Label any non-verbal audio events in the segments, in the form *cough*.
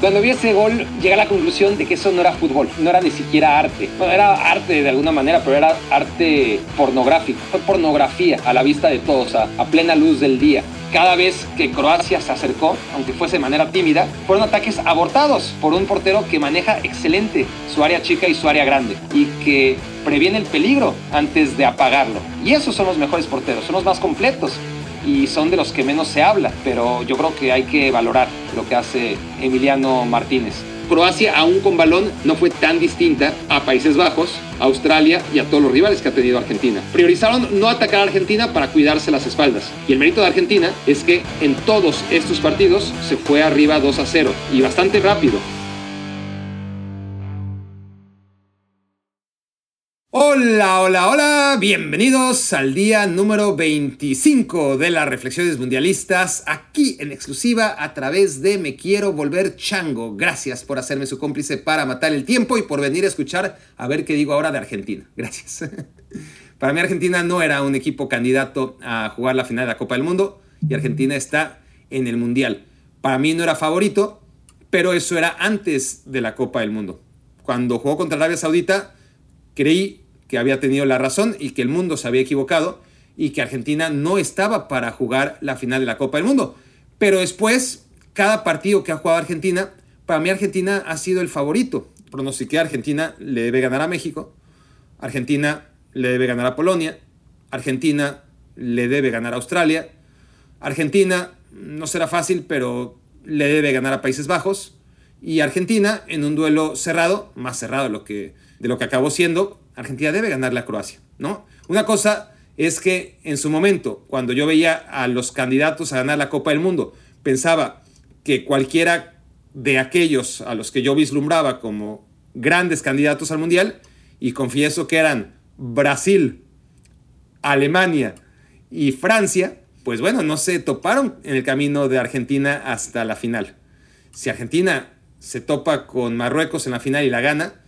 Cuando vi ese gol, llegué a la conclusión de que eso no era fútbol, no era ni siquiera arte. Bueno, era arte de alguna manera, pero era arte pornográfico. Fue pornografía a la vista de todos, a, a plena luz del día. Cada vez que Croacia se acercó, aunque fuese de manera tímida, fueron ataques abortados por un portero que maneja excelente su área chica y su área grande y que previene el peligro antes de apagarlo. Y esos son los mejores porteros, son los más completos y son de los que menos se habla, pero yo creo que hay que valorar lo que hace Emiliano Martínez. Croacia, aún con balón, no fue tan distinta a Países Bajos, Australia y a todos los rivales que ha tenido Argentina. Priorizaron no atacar a Argentina para cuidarse las espaldas. Y el mérito de Argentina es que en todos estos partidos se fue arriba 2 a 0 y bastante rápido. Hola, hola, hola, bienvenidos al día número 25 de las reflexiones mundialistas, aquí en exclusiva a través de Me Quiero Volver Chango. Gracias por hacerme su cómplice para matar el tiempo y por venir a escuchar a ver qué digo ahora de Argentina. Gracias. *laughs* Para mí Argentina no era un equipo candidato a jugar la final de la Copa del Mundo y Argentina está en el Mundial. Para mí no era favorito, pero eso era antes de la Copa del Mundo. Cuando jugó contra Arabia Saudita, creí que había tenido la razón y que el mundo se había equivocado y que Argentina no estaba para jugar la final de la Copa del Mundo. Pero después, cada partido que ha jugado Argentina, para mí Argentina ha sido el favorito. Pronostiqué a Argentina le debe ganar a México, Argentina le debe ganar a Polonia, Argentina le debe ganar a Australia, Argentina no será fácil, pero le debe ganar a Países Bajos y Argentina en un duelo cerrado, más cerrado de lo que, de lo que acabó siendo, Argentina debe ganarle a Croacia, ¿no? Una cosa es que en su momento, cuando yo veía a los candidatos a ganar la Copa del Mundo, pensaba que cualquiera de aquellos a los que yo vislumbraba como grandes candidatos al Mundial, y confieso que eran Brasil, Alemania y Francia, pues bueno, no se toparon en el camino de Argentina hasta la final. Si Argentina se topa con Marruecos en la final y la gana,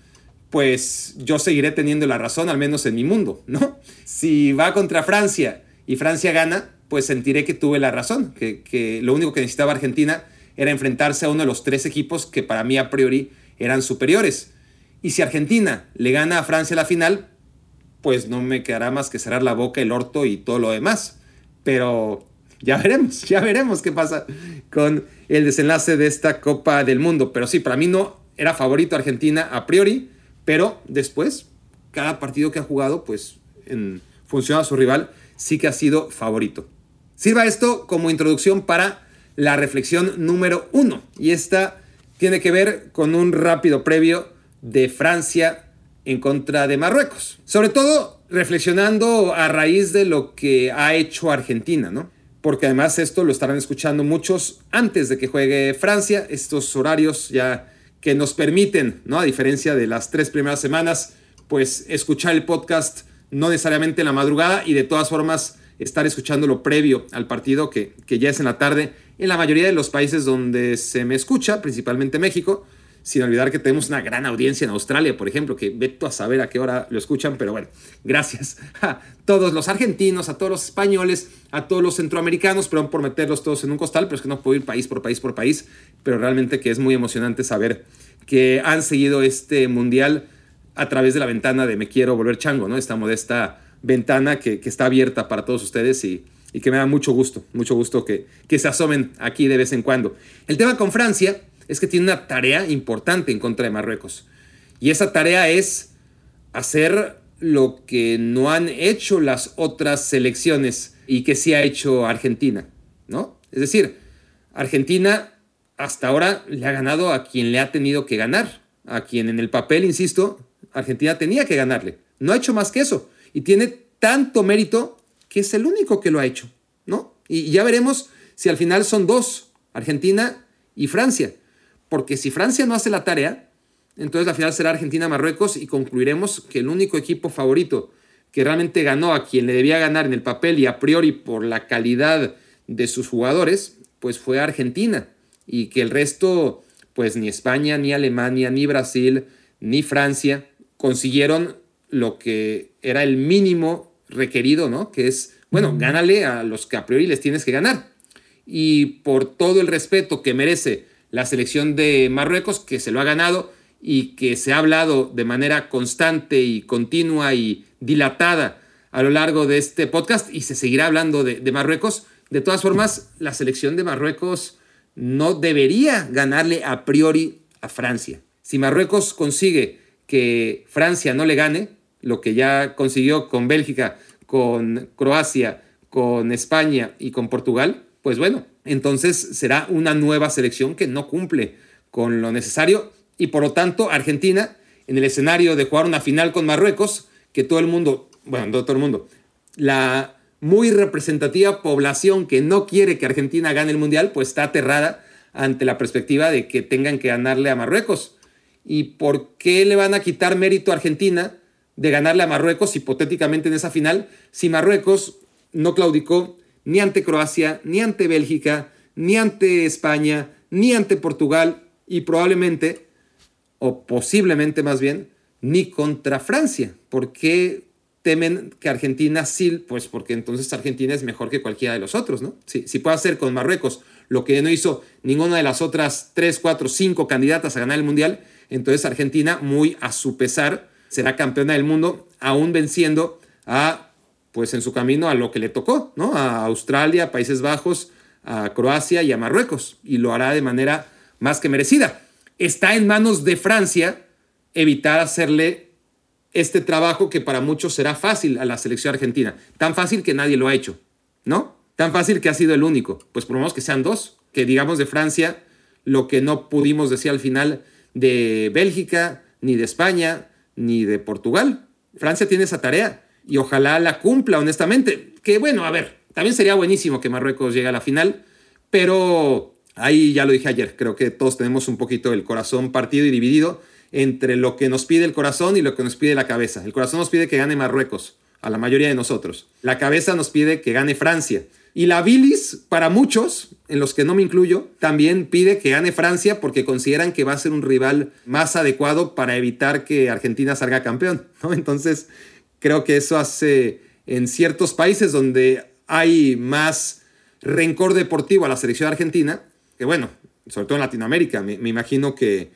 pues yo seguiré teniendo la razón, al menos en mi mundo, ¿no? Si va contra Francia y Francia gana, pues sentiré que tuve la razón, que, lo único que necesitaba Argentina era enfrentarse a uno de los tres equipos que para mí a priori eran superiores. Y si Argentina le gana a Francia la final, pues no me quedará más que cerrar la boca, el orto y todo lo demás. Pero ya veremos, *laughs* ya veremos qué pasa con el desenlace de esta Copa del Mundo. Pero sí, para mí no era favorito Argentina a priori pero después, cada partido que ha jugado, pues en función a su rival, sí que ha sido favorito. Sirva esto como introducción para la reflexión número uno. Y esta tiene que ver con un rápido previo de Francia en contra de Marruecos. Sobre todo reflexionando a raíz de lo que ha hecho Argentina, ¿no? Porque además esto lo estarán escuchando muchos antes de que juegue Francia. Estos horarios ya que nos permiten, ¿no? A diferencia de las tres primeras semanas, pues escuchar el podcast no necesariamente en la madrugada y de todas formas estar escuchándolo previo al partido que, que ya es en la tarde en la mayoría de los países donde se me escucha, principalmente México, sin olvidar que tenemos una gran audiencia en Australia, por ejemplo, que veto a saber a qué hora lo escuchan, pero bueno, gracias *laughs* a todos los argentinos, a todos los españoles, a todos los centroamericanos, perdón por meterlos todos en un costal, pero es que no puedo ir país por país por país, pero realmente que es muy emocionante saber que han seguido este mundial a través de la ventana de Me Quiero Volver Chango, ¿no? Esta modesta ventana que, está abierta para todos ustedes y, que me da mucho gusto, mucho gusto que, que se asomen aquí de vez en cuando. El tema con Francia es que tiene una tarea importante en contra de Marruecos. Y esa tarea es hacer lo que no han hecho las otras selecciones y que sí ha hecho Argentina, ¿no? Es decir, Argentina hasta ahora le ha ganado a quien le ha tenido que ganar, a quien en el papel, insisto, Argentina tenía que ganarle. No ha hecho más que eso y tiene tanto mérito que es el único que lo ha hecho, ¿no? Y ya veremos si al final son dos, Argentina y Francia porque si Francia no hace la tarea, entonces la final será Argentina-Marruecos y concluiremos que el único equipo favorito que realmente ganó a quien le debía ganar en el papel y a priori por la calidad de sus jugadores, pues fue Argentina y que el resto, pues ni España, ni Alemania, ni Brasil, ni Francia consiguieron lo que era el mínimo requerido, ¿no? Que es, bueno, gánale a los que a priori les tienes que ganar. Y por todo el respeto que merece la selección de Marruecos, que se lo ha ganado y que se ha hablado de manera constante y continua y dilatada a lo largo de este podcast y se seguirá hablando de, Marruecos. De todas formas, la selección de Marruecos no debería ganarle a priori a Francia. Si Marruecos consigue que Francia no le gane, lo que ya consiguió con Bélgica, con Croacia, con España y con Portugal, pues bueno, entonces será una nueva selección que no cumple con lo necesario y por lo tanto Argentina en el escenario de jugar una final con Marruecos, que todo el mundo, bueno, no todo el mundo, la muy representativa población que no quiere que Argentina gane el Mundial, pues está aterrada ante la perspectiva de que tengan que ganarle a Marruecos. ¿Y por qué le van a quitar mérito a Argentina de ganarle a Marruecos hipotéticamente en esa final si Marruecos no claudicó ni ante Croacia, ni ante Bélgica, ni ante España, ni ante Portugal y probablemente, o posiblemente más bien, ni contra Francia? ¿Por qué temen que Argentina sí? Pues porque entonces Argentina es mejor que cualquiera de los otros, ¿no? Si, si puede hacer con Marruecos lo que no hizo ninguna de las otras 3, 4, 5 candidatas a ganar el Mundial, entonces Argentina, muy a su pesar, será campeona del mundo, aún venciendo a, pues en su camino a lo que le tocó, ¿no? A Australia, Países Bajos, a Croacia y a Marruecos, y lo hará de manera más que merecida. Está en manos de Francia evitar hacerle este trabajo que para muchos será fácil a la selección argentina. Tan fácil que nadie lo ha hecho, ¿no? Tan fácil que ha sido el único. Pues por que sean dos. Que digamos de Francia lo que no pudimos decir al final de Bélgica, ni de España, ni de Portugal. Francia tiene esa tarea y ojalá la cumpla honestamente. Que bueno, a ver, también sería buenísimo que Marruecos llegue a la final, pero ahí ya lo dije ayer, creo que todos tenemos un poquito el corazón partido y dividido entre lo que nos pide el corazón y lo que nos pide la cabeza. El corazón nos pide que gane Marruecos, a la mayoría de nosotros. La cabeza nos pide que gane Francia. Y la bilis, para muchos, en los que no me incluyo, también pide que gane Francia porque consideran que va a ser un rival más adecuado para evitar que Argentina salga campeón. ¿no? Entonces, creo que eso hace en ciertos países donde hay más rencor deportivo a la selección argentina, que bueno, sobre todo en Latinoamérica, me, me imagino que,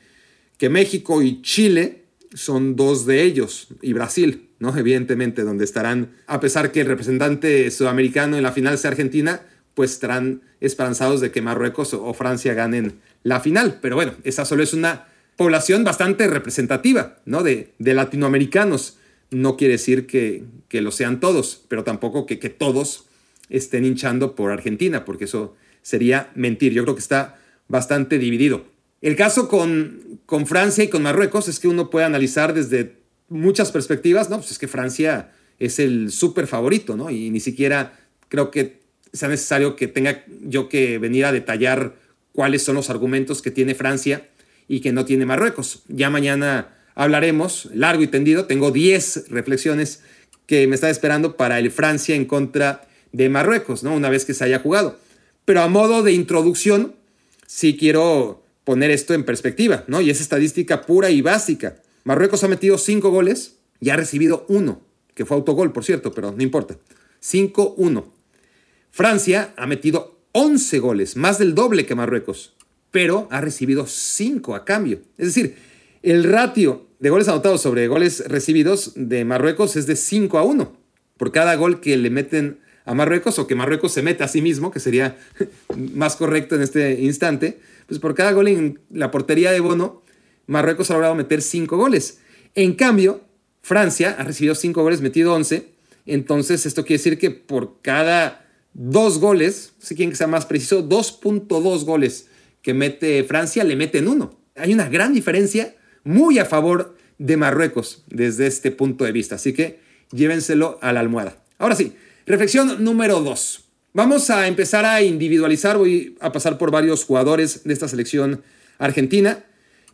que México y Chile son dos de ellos, y Brasil, ¿no? Evidentemente, donde estarán, a pesar que el representante sudamericano en la final sea Argentina, pues estarán esperanzados de que Marruecos o Francia ganen la final. Pero bueno, esa solo es una población bastante representativa, ¿no? De, de latinoamericanos. No quiere decir que, que, lo sean todos, pero tampoco que, que todos estén hinchando por Argentina, porque eso sería mentir. Yo creo que está bastante dividido. El caso con, con Francia y con Marruecos es que uno puede analizar desde muchas perspectivas, ¿no? Pues es que Francia es el súper favorito, ¿no? Y ni siquiera creo que sea necesario que tenga yo que venir a detallar cuáles son los argumentos que tiene Francia y que no tiene Marruecos. Ya mañana hablaremos largo y tendido. Tengo 10 reflexiones que me está esperando para el Francia en contra de Marruecos, ¿no? Una vez que se haya jugado. Pero a modo de introducción, sí quiero poner esto en perspectiva, ¿no? Y es estadística pura y básica. Marruecos ha metido 5 goles y ha recibido uno, que fue autogol, por cierto, pero no importa. 5-1. Francia ha metido 11 goles, más del doble que Marruecos, pero ha recibido 5 a cambio. Es decir, el ratio de goles anotados sobre goles recibidos de Marruecos es de 5 a 1. Por cada gol que le meten a Marruecos o que Marruecos se mete a sí mismo, que sería *laughs* más correcto en este instante, pues por cada gol en la portería de Bono, Marruecos ha logrado meter 5 goles. En cambio, Francia ha recibido 5 goles, metido 11. Entonces, esto quiere decir que por cada 2 goles, si quieren que sea más preciso, 2.2 goles que mete Francia, le meten uno. Hay una gran diferencia muy a favor de Marruecos desde este punto de vista. Así que llévenselo a la almohada. Ahora sí, reflexión número 2. Vamos a empezar a individualizar, voy a pasar por varios jugadores de esta selección argentina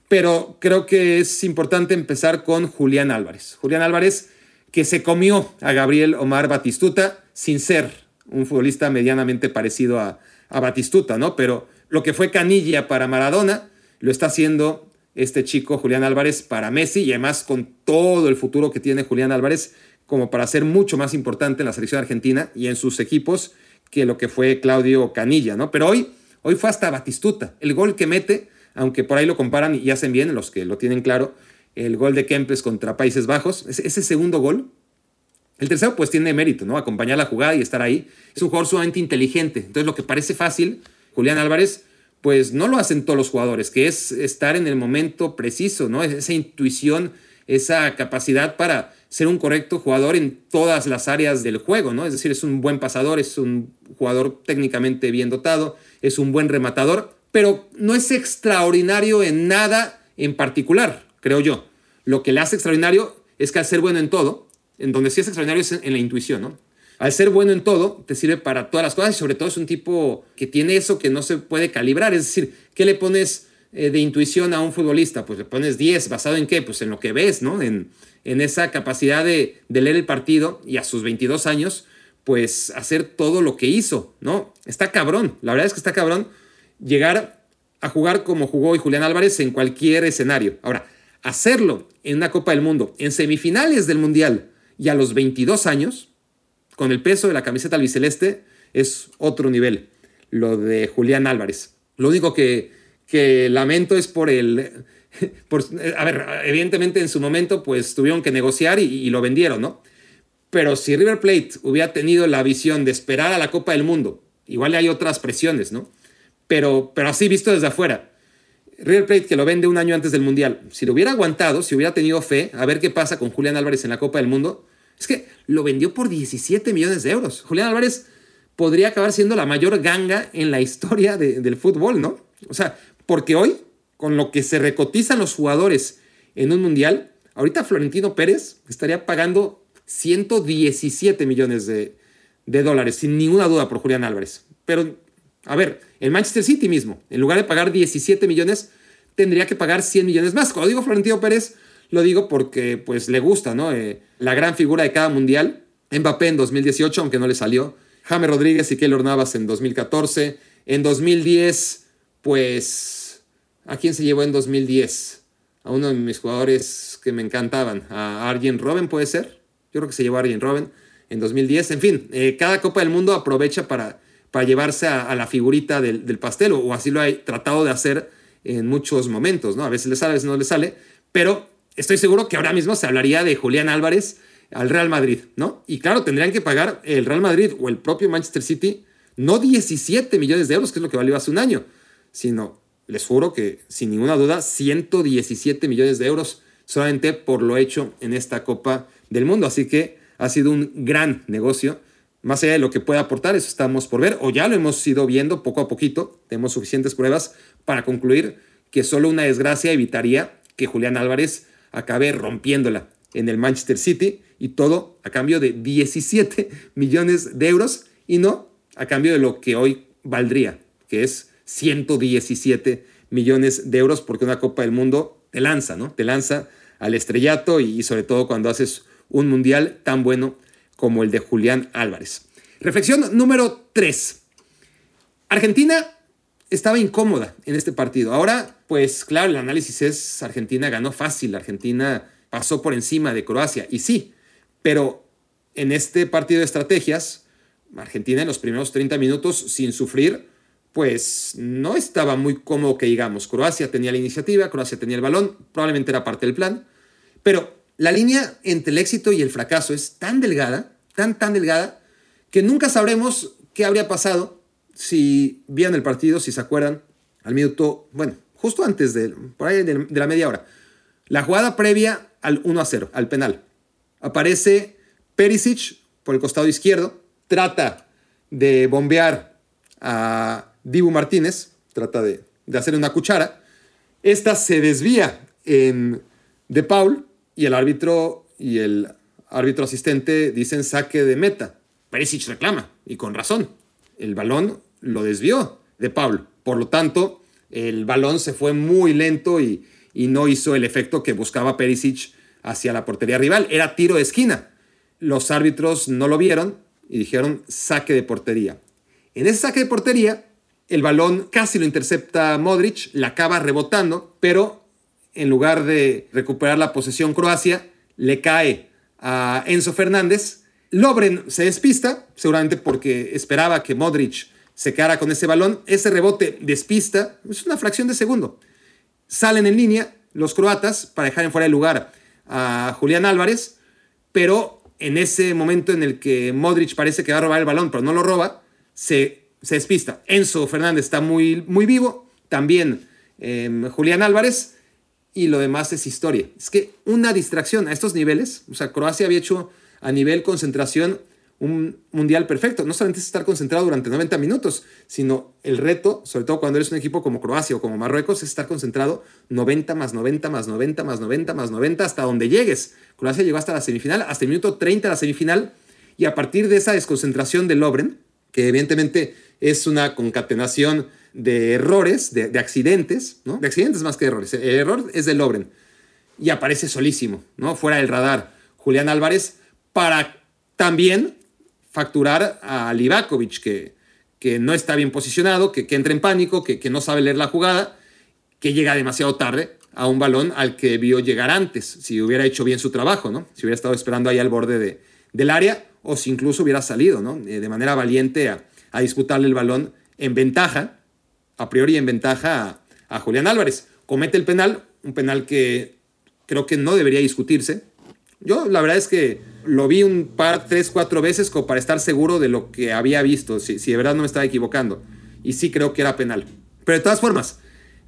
pero creo que es importante empezar con Julián Álvarez. Julián Álvarez que se comió a Gabriel Omar Batistuta sin ser un futbolista medianamente parecido a, Batistuta, ¿no? Pero lo que fue Canilla para Maradona lo está haciendo este chico Julián Álvarez para Messi y además con todo el futuro que tiene Julián Álvarez como para ser mucho más importante en la selección argentina y en sus equipos que lo que fue Claudio Canilla, ¿no? Pero hoy, hoy fue hasta Batistuta. El gol que mete, aunque por ahí lo comparan y hacen bien, los que lo tienen claro, el gol de Kempes contra Países Bajos, ese, segundo gol, el tercero pues tiene mérito, ¿no? Acompañar la jugada y estar ahí. Es un jugador sumamente inteligente. Entonces lo que parece fácil, Julián Álvarez, pues no lo hacen todos los jugadores, que es estar en el momento preciso, ¿no? Esa intuición, esa capacidad para ser un correcto jugador en todas las áreas del juego, ¿no? Es decir, es un buen pasador, es un jugador técnicamente bien dotado, es un buen rematador, pero no es extraordinario en nada en particular, creo yo. Lo que le hace extraordinario es que al ser bueno en todo, en donde sí es extraordinario es en la intuición, ¿no? Al ser bueno en todo, te sirve para todas las cosas y sobre todo es un tipo que tiene eso que no se puede calibrar. Es decir, ¿qué le pones eh, de intuición a un futbolista? Pues le pones 10, ¿basado en qué? Pues en lo que ves, ¿no? En, en esa capacidad de, leer el partido y a sus 22 años, pues hacer todo lo que hizo, ¿no? Está cabrón, la verdad es que está cabrón llegar a jugar como jugó hoy Julián Álvarez en cualquier escenario. Ahora, hacerlo en una Copa del Mundo, en semifinales del Mundial y a los 22 años, con el peso de la camiseta albiceleste, es otro nivel, lo de Julián Álvarez. Lo único que, que lamento es por el *laughs* a ver, evidentemente en su momento pues tuvieron que negociar y, lo vendieron, ¿no? Pero si River Plate hubiera tenido la visión de esperar a la Copa del Mundo, igual hay otras presiones, ¿no? Pero, pero así visto desde afuera, River Plate que lo vende un año antes del Mundial, si lo hubiera aguantado, si hubiera tenido fe, a ver qué pasa con Julián Álvarez en la Copa del Mundo, es que lo vendió por 17 millones de euros. Julián Álvarez podría acabar siendo la mayor ganga en la historia del fútbol, ¿no? O sea, porque hoy con lo que se recotizan los jugadores en un mundial, ahorita Florentino Pérez estaría pagando 117 millones de, dólares, sin ninguna duda, por Julián Álvarez. Pero, a ver, el Manchester City mismo, en lugar de pagar 17 millones, tendría que pagar 100 millones más. Cuando digo Florentino Pérez, lo digo porque pues le gusta, ¿no? Eh, la gran figura de cada mundial. Mbappé en 2018, aunque no le salió. Jaime Rodríguez y Keylor Navas en 2014. En 2010, pues ¿A quién se llevó en 2010? A uno de mis jugadores que me encantaban, a Arjen Robben puede ser. Yo creo que se llevó a Arjen Robben en 2010. En fin, eh, cada Copa del Mundo aprovecha para, para llevarse a, la figurita del, pastel, o, así lo ha tratado de hacer en muchos momentos, ¿no? A veces le sale, a veces no le sale, pero estoy seguro que ahora mismo se hablaría de Julián Álvarez al Real Madrid, ¿no? Y claro, tendrían que pagar el Real Madrid o el propio Manchester City no 17 millones de euros, que es lo que valió hace un año, sino les juro que sin ninguna duda 117 millones de euros solamente por lo hecho en esta Copa del Mundo. Así que ha sido un gran negocio. Más allá de lo que pueda aportar, eso estamos por ver, o ya lo hemos ido viendo poco a poquito. Tenemos suficientes pruebas para concluir que solo una desgracia evitaría que Julián Álvarez acabe rompiéndola en el Manchester City y todo a cambio de 17 *laughs* millones de euros y no a cambio de lo que hoy valdría, que es 117 millones de euros porque una Copa del Mundo te lanza, ¿no? Te lanza al estrellato y, sobre todo cuando haces un mundial tan bueno como el de Julián Álvarez. Reflexión número 3. Argentina estaba incómoda en este partido. Ahora, pues claro, el análisis es Argentina ganó fácil, Argentina pasó por encima de Croacia y sí, pero en este partido de estrategias, Argentina en los primeros 30 minutos sin sufrir pues no estaba muy cómodo que digamos. Croacia tenía la iniciativa, Croacia tenía el balón, probablemente era parte del plan, pero la línea entre el éxito y el fracaso es tan delgada, tan, tan delgada, que nunca sabremos qué habría pasado si vieron el partido, si se acuerdan, al minuto, bueno, justo antes de, por ahí de, la media hora. La jugada previa al 1 a 0, al penal. Aparece Perisic por el costado izquierdo, trata de bombear a Dibu Martínez trata de, hacer una cuchara. Esta se desvía en De Paul y el árbitro y el árbitro asistente dicen saque de meta. Perisic reclama y con razón. El balón lo desvió De Paul. Por lo tanto, el balón se fue muy lento y, no hizo el efecto que buscaba Perisic hacia la portería rival. Era tiro de esquina. Los árbitros no lo vieron y dijeron saque de portería. En ese saque de portería, el balón casi lo intercepta Modric, la acaba rebotando, pero en lugar de recuperar la posesión Croacia, le cae a Enzo Fernández. Lobren se despista, seguramente porque esperaba que Modric se quedara con ese balón. Ese rebote despista, es una fracción de segundo. Salen en línea los croatas para dejar en fuera de lugar a Julián Álvarez, pero en ese momento en el que Modric parece que va a robar el balón, pero no lo roba, se, se despista. Enzo Fernández está muy, muy vivo, también em, Julián Álvarez, y lo demás es historia. Es que una distracción a estos niveles, o sea, Croacia había hecho a nivel concentración un mundial perfecto. No solamente es estar concentrado durante 90 minutos, sino el reto, sobre todo cuando eres un equipo como Croacia o como Marruecos, es estar concentrado 90 más 90 más 90 más 90 más 90 hasta donde llegues. Croacia llegó hasta la semifinal, hasta el minuto 30 de la semifinal, y a partir de esa desconcentración de Lobren, que evidentemente es una concatenación de errores, de, accidentes, ¿no? De accidentes más que de errores. El error es de Lobren. Y aparece solísimo, ¿no? Fuera del radar. Julián Álvarez para también facturar a Livakovic, que, que no está bien posicionado, que, entra en pánico, que, que no sabe leer la jugada, que llega demasiado tarde a un balón al que vio llegar antes, si hubiera hecho bien su trabajo, ¿no? Si hubiera estado esperando ahí al borde de, del área o si incluso hubiera salido, ¿no? Eh, de manera valiente a, a, disputarle el balón en ventaja, a priori en ventaja a, a Julián Álvarez. Comete el penal, un penal que creo que no debería discutirse. Yo la verdad es que lo vi un par, tres, cuatro veces como para estar seguro de lo que había visto, si, de verdad no me estaba equivocando. Y sí creo que era penal. Pero de todas formas,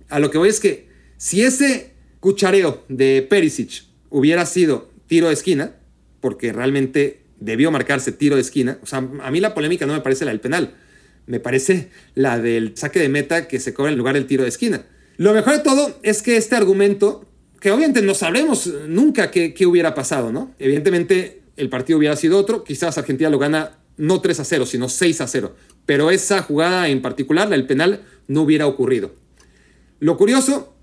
a lo que voy es que si ese cuchareo de Perisic hubiera sido tiro de esquina, porque realmente debió marcarse tiro de esquina, o sea, a mí la polémica no me parece la del penal, me parece la del saque de meta que se cobra en lugar del tiro de esquina. Lo mejor de todo es que este argumento, que obviamente no sabremos nunca qué, qué hubiera pasado, ¿no? Evidentemente el partido hubiera sido otro. Quizás Argentina lo gana no 3 a 0, sino 6 a 0. Pero esa jugada en particular, el penal, no hubiera ocurrido. Lo curioso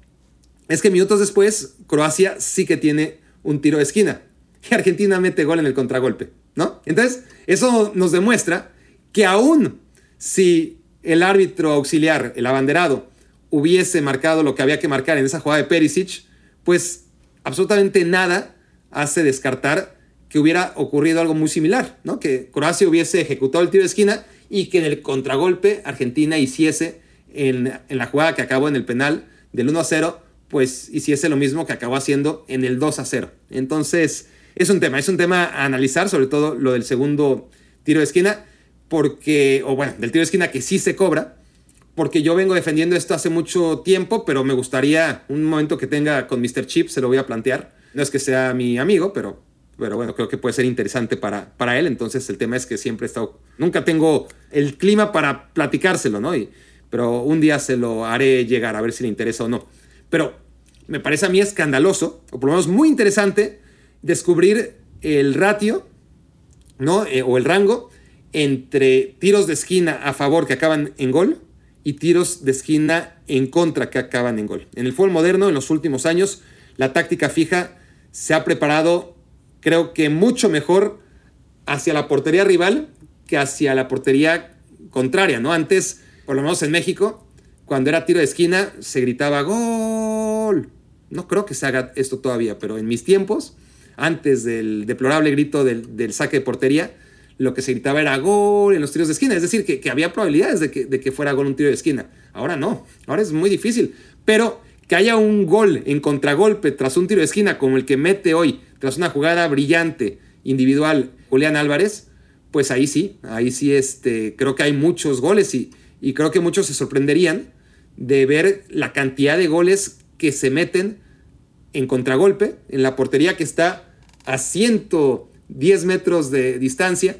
es que minutos después, Croacia sí que tiene un tiro de esquina. Y Argentina mete gol en el contragolpe, ¿no? Entonces, eso nos demuestra que aún si el árbitro auxiliar, el abanderado, hubiese marcado lo que había que marcar en esa jugada de Perisic, pues absolutamente nada hace descartar que hubiera ocurrido algo muy similar, ¿no? Que Croacia hubiese ejecutado el tiro de esquina y que en el contragolpe Argentina hiciese en, la jugada que acabó en el penal del 1 a 0, pues hiciese lo mismo que acabó haciendo en el 2 a 0. Entonces, es un tema, es un tema a analizar, sobre todo lo del segundo tiro de esquina, porque, o bueno, del tiro de esquina que sí se cobra, porque yo vengo defendiendo esto hace mucho tiempo, pero me gustaría un momento que tenga con Mr. Chip, se lo voy a plantear. No es que sea mi amigo, pero pero bueno, creo que puede ser interesante para, para él. Entonces el tema es que siempre he estado, nunca tengo el clima para platicárselo, ¿no? Y, pero un día se lo haré llegar a ver si le interesa o no. Pero me parece a mí escandaloso, o por lo menos muy interesante, descubrir el ratio, ¿no? Eh, o el rango entre tiros de esquina a favor que acaban en gol y tiros de esquina en contra que acaban en gol. En el fútbol moderno, en los últimos años, la táctica fija se ha preparado creo que mucho mejor hacia la portería rival que hacia la portería contraria, ¿no? Antes, por lo menos en México, cuando era tiro de esquina, se gritaba gol. No creo que se haga esto todavía, pero en mis tiempos, antes del deplorable grito del, saque de portería, lo que se gritaba era gol en los tiros de esquina. Es decir, que, había probabilidades de que, de que, fuera gol un tiro de esquina. Ahora no, ahora es muy difícil. Pero que haya un gol en contragolpe tras un tiro de esquina como el que mete hoy tras una jugada brillante individual Julián Álvarez, pues ahí sí, ahí sí este, creo que hay muchos goles y, y creo que muchos se sorprenderían de ver la cantidad de goles que se meten en contragolpe en la portería que está a 110 metros de distancia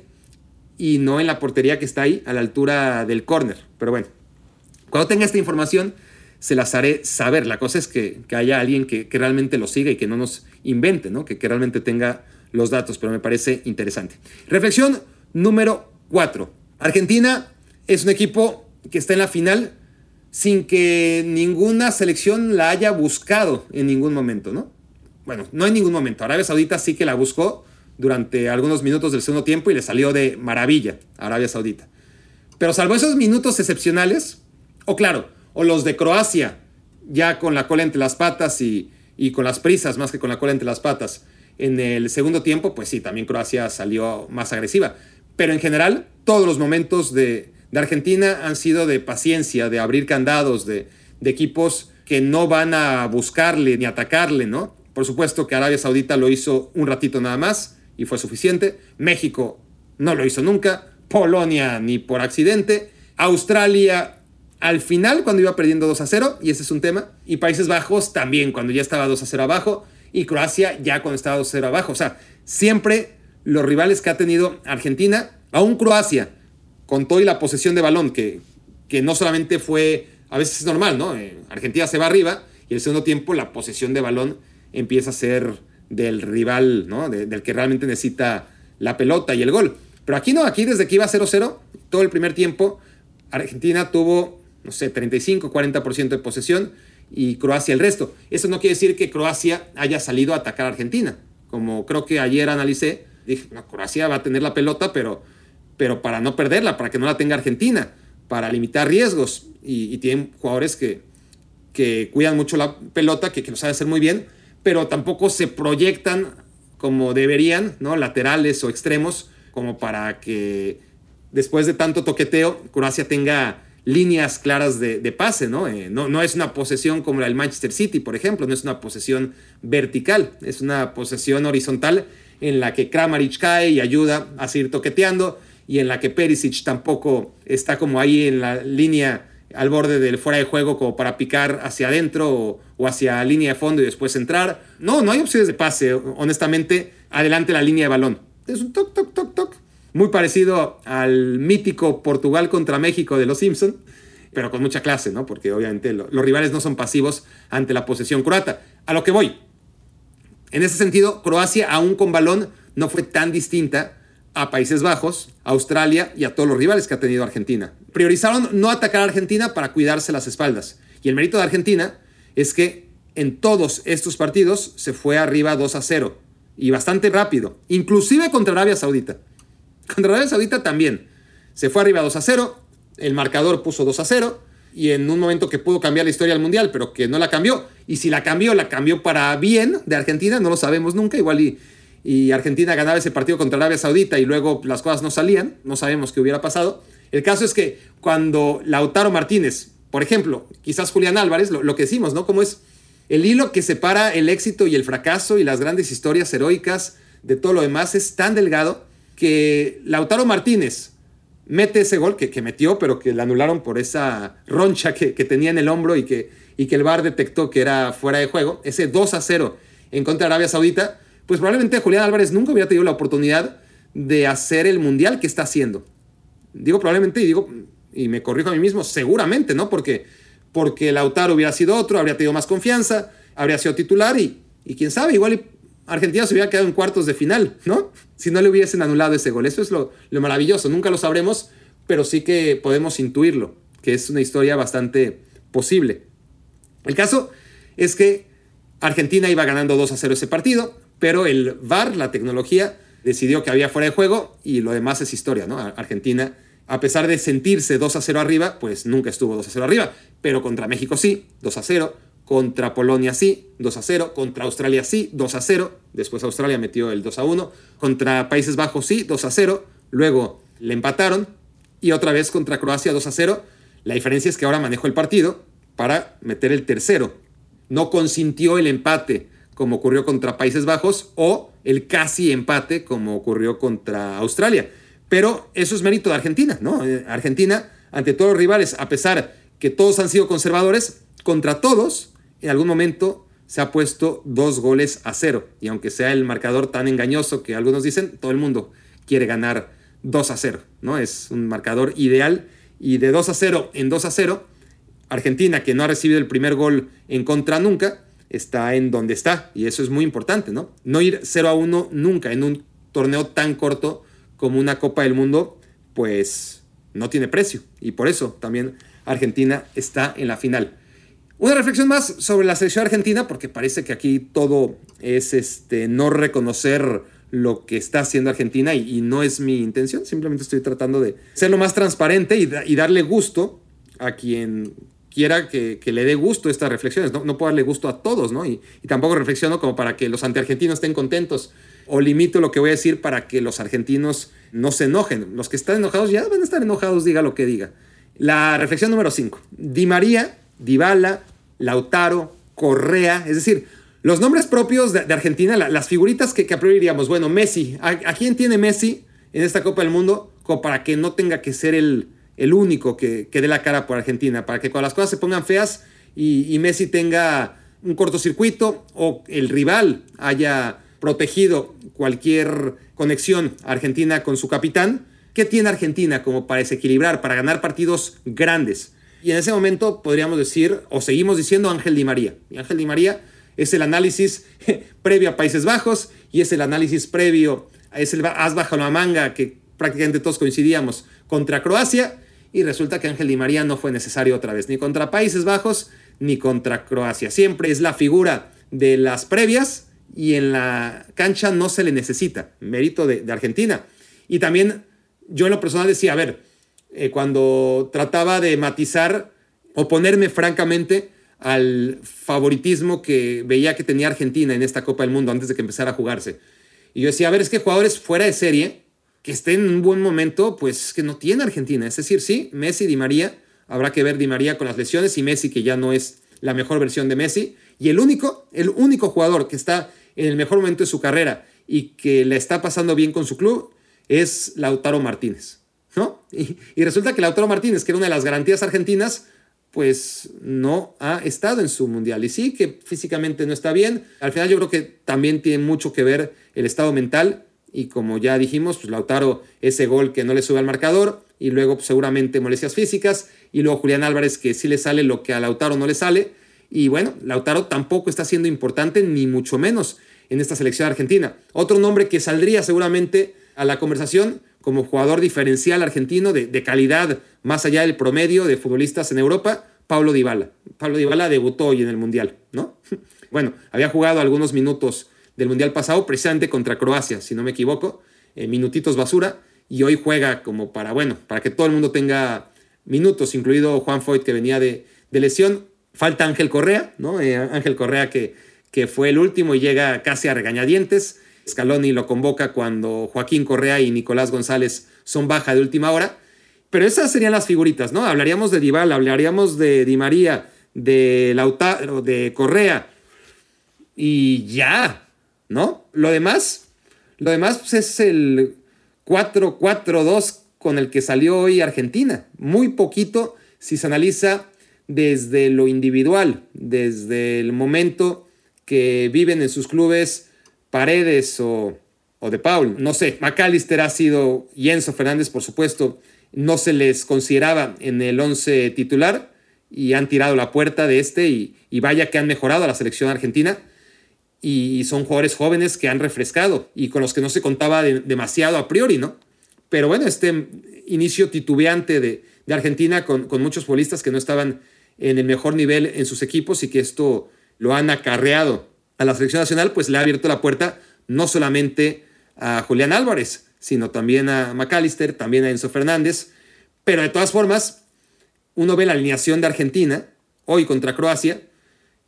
y no en la portería que está ahí a la altura del córner. Pero bueno, cuando tenga esta información se las haré saber. La cosa es que, haya alguien que, realmente lo siga y que no nos invente, ¿no? Que, que realmente tenga los datos, pero me parece interesante. Reflexión número 4. Argentina es un equipo que está en la final sin que ninguna selección la haya buscado en ningún momento, ¿no? Bueno, no en ningún momento. Arabia Saudita sí que la buscó durante algunos minutos del segundo tiempo y le salió de maravilla a Arabia Saudita. Pero salvo esos minutos excepcionales, o claro, o los de Croacia, ya con la cola entre las patas y, y con las prisas más que con la cola entre las patas. En el segundo tiempo, pues sí, también Croacia salió más agresiva. Pero en general, todos los momentos de, Argentina han sido de paciencia, de abrir candados, de, de equipos que no van a buscarle ni atacarle, ¿no? Por supuesto que Arabia Saudita lo hizo un ratito nada más y fue suficiente. México no lo hizo nunca. Polonia ni por accidente. Australia al final cuando iba perdiendo 2 a 0, y ese es un tema. Y Países Bajos también cuando ya estaba 2 a 0 abajo. Y Croacia ya cuando estaba 2 a 0 abajo. O sea, siempre los rivales que ha tenido Argentina, aún Croacia, con toda la posesión de balón, que, que no solamente fue, a veces es normal, ¿no? Eh, Argentina se va arriba y el segundo tiempo la posesión de balón empieza a ser del rival, ¿no? del que realmente necesita la pelota y el gol. Pero aquí no, aquí desde que iba 0-0, todo el primer tiempo, Argentina tuvo, no sé, 35, 40% de posesión y Croacia el resto. Eso no quiere decir que Croacia haya salido a atacar a Argentina. Como creo que ayer analicé, dije, no, Croacia va a tener la pelota, pero, pero para no perderla, para que no la tenga Argentina, para limitar riesgos. Y, tienen jugadores que, que cuidan mucho la pelota, que, que lo saben hacer muy bien, pero tampoco se proyectan como deberían, ¿no? Laterales o extremos, como para que después de tanto toqueteo, Croacia tenga líneas claras de, pase, ¿no? Eh, ¿no? ¿no? es una posesión como la del Manchester City, por ejemplo, no es una posesión vertical, es una posesión horizontal en la que Kramaric cae y ayuda a seguir toqueteando y en la que Perisic tampoco está como ahí en la línea al borde del fuera de juego como para picar hacia adentro o, hacia línea de fondo y después entrar. No, no hay opciones de pase, honestamente, adelante la línea de balón. Es un toc, toc, toc, toc. Muy parecido al mítico Portugal contra México de los Simpson, pero con mucha clase, ¿no? Porque obviamente los rivales no son pasivos ante la posesión croata. A lo que voy. En ese sentido, Croacia, aún con balón, no fue tan distinta a Países Bajos, Australia y a todos los rivales que ha tenido Argentina. Priorizaron no atacar a Argentina para cuidarse las espaldas. Y el mérito de Argentina es que en todos estos partidos se fue arriba 2 a 0 y bastante rápido, inclusive contra Arabia Saudita. Contra Arabia Saudita también. Se fue arriba 2 a 0, el marcador puso 2 a 0 y en un momento que pudo cambiar la historia del Mundial, pero que no la cambió. Y si la cambió, la cambió para bien de Argentina, no lo sabemos nunca, igual y y Argentina ganaba ese partido contra Arabia Saudita y luego las cosas no salían, no sabemos qué hubiera pasado. El caso es que cuando Lautaro Martínez, por ejemplo, quizás Julián Álvarez, lo, que decimos, ¿no? Como es el hilo que separa el éxito y el fracaso y las grandes historias heroicas de todo lo demás es tan delgado que Lautaro Martínez mete ese gol que, metió, pero que le anularon por esa roncha que, que, tenía en el hombro y que, y que el VAR detectó que era fuera de juego, ese 2 a 0 en contra de Arabia Saudita, pues probablemente Julián Álvarez nunca hubiera tenido la oportunidad de hacer el mundial que está haciendo. Digo probablemente y digo, y me corrijo a mí mismo, seguramente, ¿no? Porque, porque Lautaro hubiera sido otro, habría tenido más confianza, habría sido titular y, y quién sabe, igual Argentina se hubiera quedado en cuartos de final, ¿no? Si no le hubiesen anulado ese gol. Eso es lo, lo maravilloso, nunca lo sabremos, pero sí que podemos intuirlo, que es una historia bastante posible. El caso es que Argentina iba ganando 2 a 0 ese partido, pero el VAR, la tecnología, decidió que había fuera de juego y lo demás es historia, ¿no? Argentina, a pesar de sentirse 2 a 0 arriba, pues nunca estuvo 2 a 0 arriba, pero contra México sí, 2 a 0, contra Polonia sí, 2 a 0, contra Australia sí, 2 a 0, después Australia metió el 2 a 1, contra Países Bajos sí, 2 a 0, luego le empataron y otra vez contra Croacia 2 a 0. La diferencia es que ahora manejó el partido para meter el tercero. No consintió el empate como ocurrió contra Países Bajos, o el casi empate, como ocurrió contra Australia. Pero eso es mérito de Argentina, ¿no? Eh, Argentina, ante todos los rivales, a pesar que todos han sido conservadores, contra todos, en algún momento se ha puesto dos goles a cero. Y aunque sea el marcador tan engañoso que algunos dicen, todo el mundo quiere ganar 2 a 0, ¿no? Es un marcador ideal. Y de 2 a 0 en 2 a 0, Argentina, que no ha recibido el primer gol en contra nunca, está en donde está. Y eso es muy importante, ¿no? No ir 0 a 1 nunca en un torneo tan corto como una Copa del Mundo, pues no tiene precio. Y por eso también Argentina está en la final. Una reflexión más sobre la selección argentina, porque parece que aquí todo es este, no reconocer lo que está haciendo Argentina y, no es mi intención, simplemente estoy tratando de ser lo más transparente y, darle gusto a quien quiera que, le dé gusto estas reflexiones. No, puedo darle gusto a todos, ¿no? Y, tampoco reflexiono como para que los antiargentinos estén contentos. O limito lo que voy a decir para que los argentinos no se enojen. Los que están enojados ya van a estar enojados, diga lo que diga. La reflexión número 5. Di María, Dybala, Lautaro, Correa, es decir, los nombres propios de, Argentina, las figuritas que, que a priori diríamos, bueno, Messi, ¿a, quién tiene Messi en esta Copa del Mundo? Como para que no tenga que ser el, el único que, que dé la cara por Argentina, para que cuando las cosas se pongan feas y, Messi tenga un cortocircuito o el rival haya protegido cualquier conexión Argentina con su capitán, ¿qué tiene Argentina como para desequilibrar, para ganar partidos grandes? Y en ese momento podríamos decir, o seguimos diciendo Ángel Di María. Y Ángel Di María es el análisis *laughs* previo a Países Bajos y es el análisis previo, es el as bajo la manga que prácticamente todos coincidíamos contra Croacia y resulta que Ángel Di María no fue necesario otra vez, ni contra Países Bajos ni contra Croacia. Siempre es la figura de las previas y en la cancha no se le necesita. Mérito de, Argentina. Y también yo en lo personal decía, a ver, eh, cuando trataba de matizar, oponerme francamente al favoritismo que veía que tenía Argentina en esta Copa del Mundo antes de que empezara a jugarse. Y yo decía, a ver, es que jugadores fuera de serie que esté en un buen momento, pues que no tiene Argentina. Es decir, sí, Messi, Di María, habrá que ver Di María con las lesiones y Messi que ya no es la mejor versión de Messi. Y el único, el único jugador que está en el mejor momento de su carrera y que le está pasando bien con su club es Lautaro Martínez. Y resulta que Lautaro Martínez, que era una de las garantías argentinas, pues no ha estado en su mundial. Y sí que físicamente no está bien. Al final yo creo que también tiene mucho que ver el estado mental y como ya dijimos, pues Lautaro ese gol que no le sube al marcador y luego pues, seguramente molestias físicas y luego Julián Álvarez que sí le sale lo que a Lautaro no le sale y bueno, Lautaro tampoco está siendo importante ni mucho menos en esta selección argentina. Otro nombre que saldría seguramente a la conversación como jugador diferencial argentino de, de calidad más allá del promedio de futbolistas en Europa, Pablo Dybala. Pablo Dybala debutó hoy en el Mundial, ¿no? *laughs* Bueno, había jugado algunos minutos del Mundial pasado, precisamente contra Croacia, si no me equivoco, eh, minutitos basura, y hoy juega como para, bueno, para que todo el mundo tenga minutos, incluido Juan Foyt que venía de, lesión. Falta Ángel Correa, ¿no? Eh, Ángel Correa que, que fue el último y llega casi a regañadientes. Scaloni lo convoca cuando Joaquín Correa y Nicolás González son baja de última hora. Pero esas serían las figuritas, ¿no? Hablaríamos de Dybala, hablaríamos de Di María, de Lautaro, de Correa. Y ya, ¿no? Lo demás, lo demás pues, es el 4-4-2 con el que salió hoy Argentina. Muy poquito si se analiza desde lo individual, desde el momento que viven en sus clubes Paredes o, o de Paul. No sé, McAllister ha sido, y Enzo Fernández, por supuesto, no se les consideraba en el 11 titular y han tirado la puerta de este y, y vaya que han mejorado a la selección argentina y son jugadores jóvenes que han refrescado y con los que no se contaba demasiado a priori, ¿no? Pero bueno, este inicio titubeante de, Argentina con, con, muchos futbolistas que no estaban en el mejor nivel en sus equipos y que esto lo han acarreado a la selección nacional, pues le ha abierto la puerta no solamente a Julián Álvarez, sino también a McAllister, también a Enzo Fernández. Pero de todas formas, uno ve la alineación de Argentina hoy contra Croacia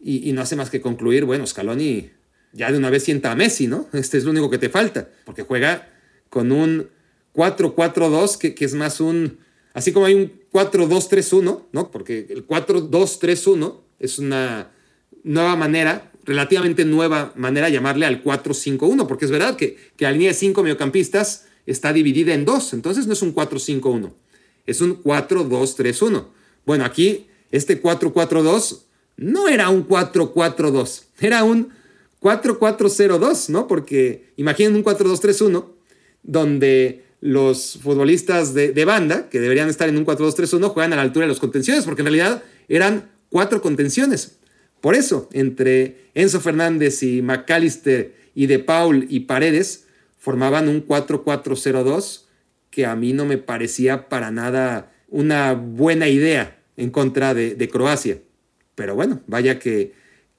y, y no hace más que concluir, bueno, Scaloni ya de una vez sienta a Messi, ¿no? *laughs* Este es lo único que te falta, porque juega con un 4-4-2, que, que, es más un, así como hay un 4-2-3-1, ¿no? Porque el 4-2-3-1 es una nueva manera, relativamente nueva manera de llamarle al 4-5-1, porque es verdad que, que la línea de cinco mediocampistas está dividida en dos, entonces no es un 4-5-1, es un 4-2-3-1. Bueno, aquí este 4-4-2 no era un 4-4-2, era un 4-4-0-2, ¿no? Porque imaginen un 4-2-3-1 donde los futbolistas de, banda, que deberían estar en un 4-2-3-1, juegan a la altura de los contenciones, porque en realidad eran cuatro contenciones. Por eso, entre Enzo Fernández y McAllister y De Paul y Paredes, formaban un 4-4-0-2 que a mí no me parecía para nada una buena idea en contra de, Croacia. Pero bueno, vaya que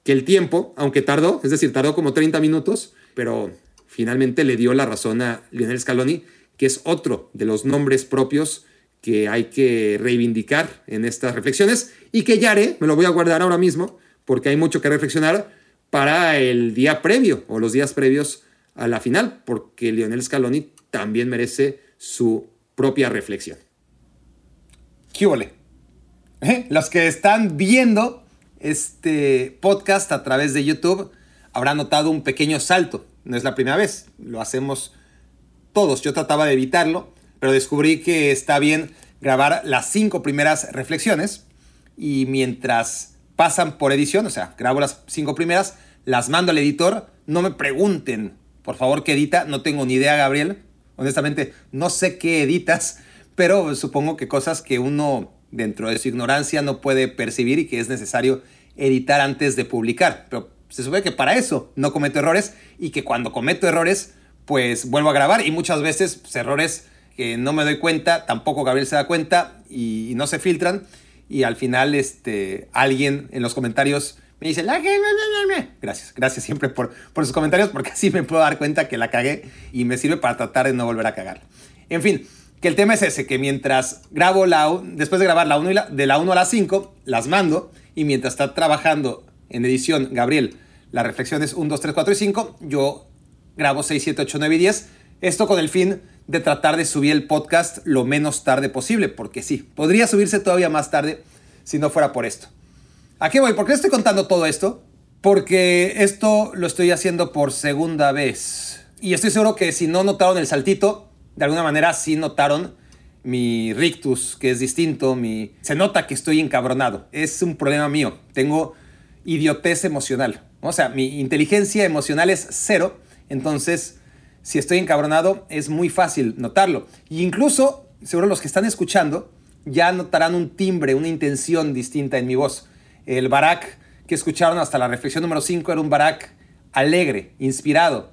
que el tiempo, aunque tardó, es decir, tardó como 30 minutos, pero finalmente le dio la razón a Lionel Scaloni, que es otro de los nombres propios que hay que reivindicar en estas reflexiones y que ya haré, me lo voy a guardar ahora mismo, porque hay mucho que reflexionar para el día previo o los días previos a la final, porque Lionel Scaloni también merece su propia reflexión. ¿Qué ¿Eh? Los que están viendo este podcast a través de YouTube habrán notado un pequeño salto. No es la primera vez, lo hacemos todos. Yo trataba de evitarlo, pero descubrí que está bien grabar las cinco primeras reflexiones y mientras pasan por edición, o sea, grabo las cinco primeras, las mando al editor, no me pregunten, por favor, qué edita, no tengo ni idea, Gabriel. Honestamente, no sé qué editas, *laughs* pero supongo que cosas que uno dentro de su ignorancia no puede percibir y que es necesario editar antes de publicar. Pero se supone que para eso no cometo errores y que cuando cometo errores, pues vuelvo a grabar y muchas veces pues, errores que no me doy cuenta, tampoco Gabriel se da cuenta y, no se filtran y al final este, alguien en los comentarios me dice, la Gracias, gracias siempre por, por sus comentarios porque así me puedo dar cuenta que la cagué y me sirve para tratar de no volver a cagar. En fin, que el tema es ese, que mientras grabo la, después de grabar la 1 de la 1 a la 5, las mando y mientras está trabajando en edición Gabriel las reflexiones 1, 2, 3, 4 y 5, yo grabo 6, 7, 8, 9 y 10. Esto con el fin de tratar de subir el podcast lo menos tarde posible, porque sí, podría subirse todavía más tarde si no fuera por esto. ¿A qué voy? ¿Por qué estoy contando todo esto? Porque esto lo estoy haciendo por segunda vez. Y estoy seguro que si no notaron el saltito, de alguna manera sí notaron mi rictus, que es distinto, mi... se nota que estoy encabronado. Es un problema mío. Tengo idiotez emocional. O sea, mi inteligencia emocional es cero. Entonces, si estoy encabronado, es muy fácil notarlo. Y incluso, seguro los que están escuchando ya notarán un timbre, una intención distinta en mi voz. El barak que escucharon hasta la reflexión número 5 era un barak alegre, inspirado,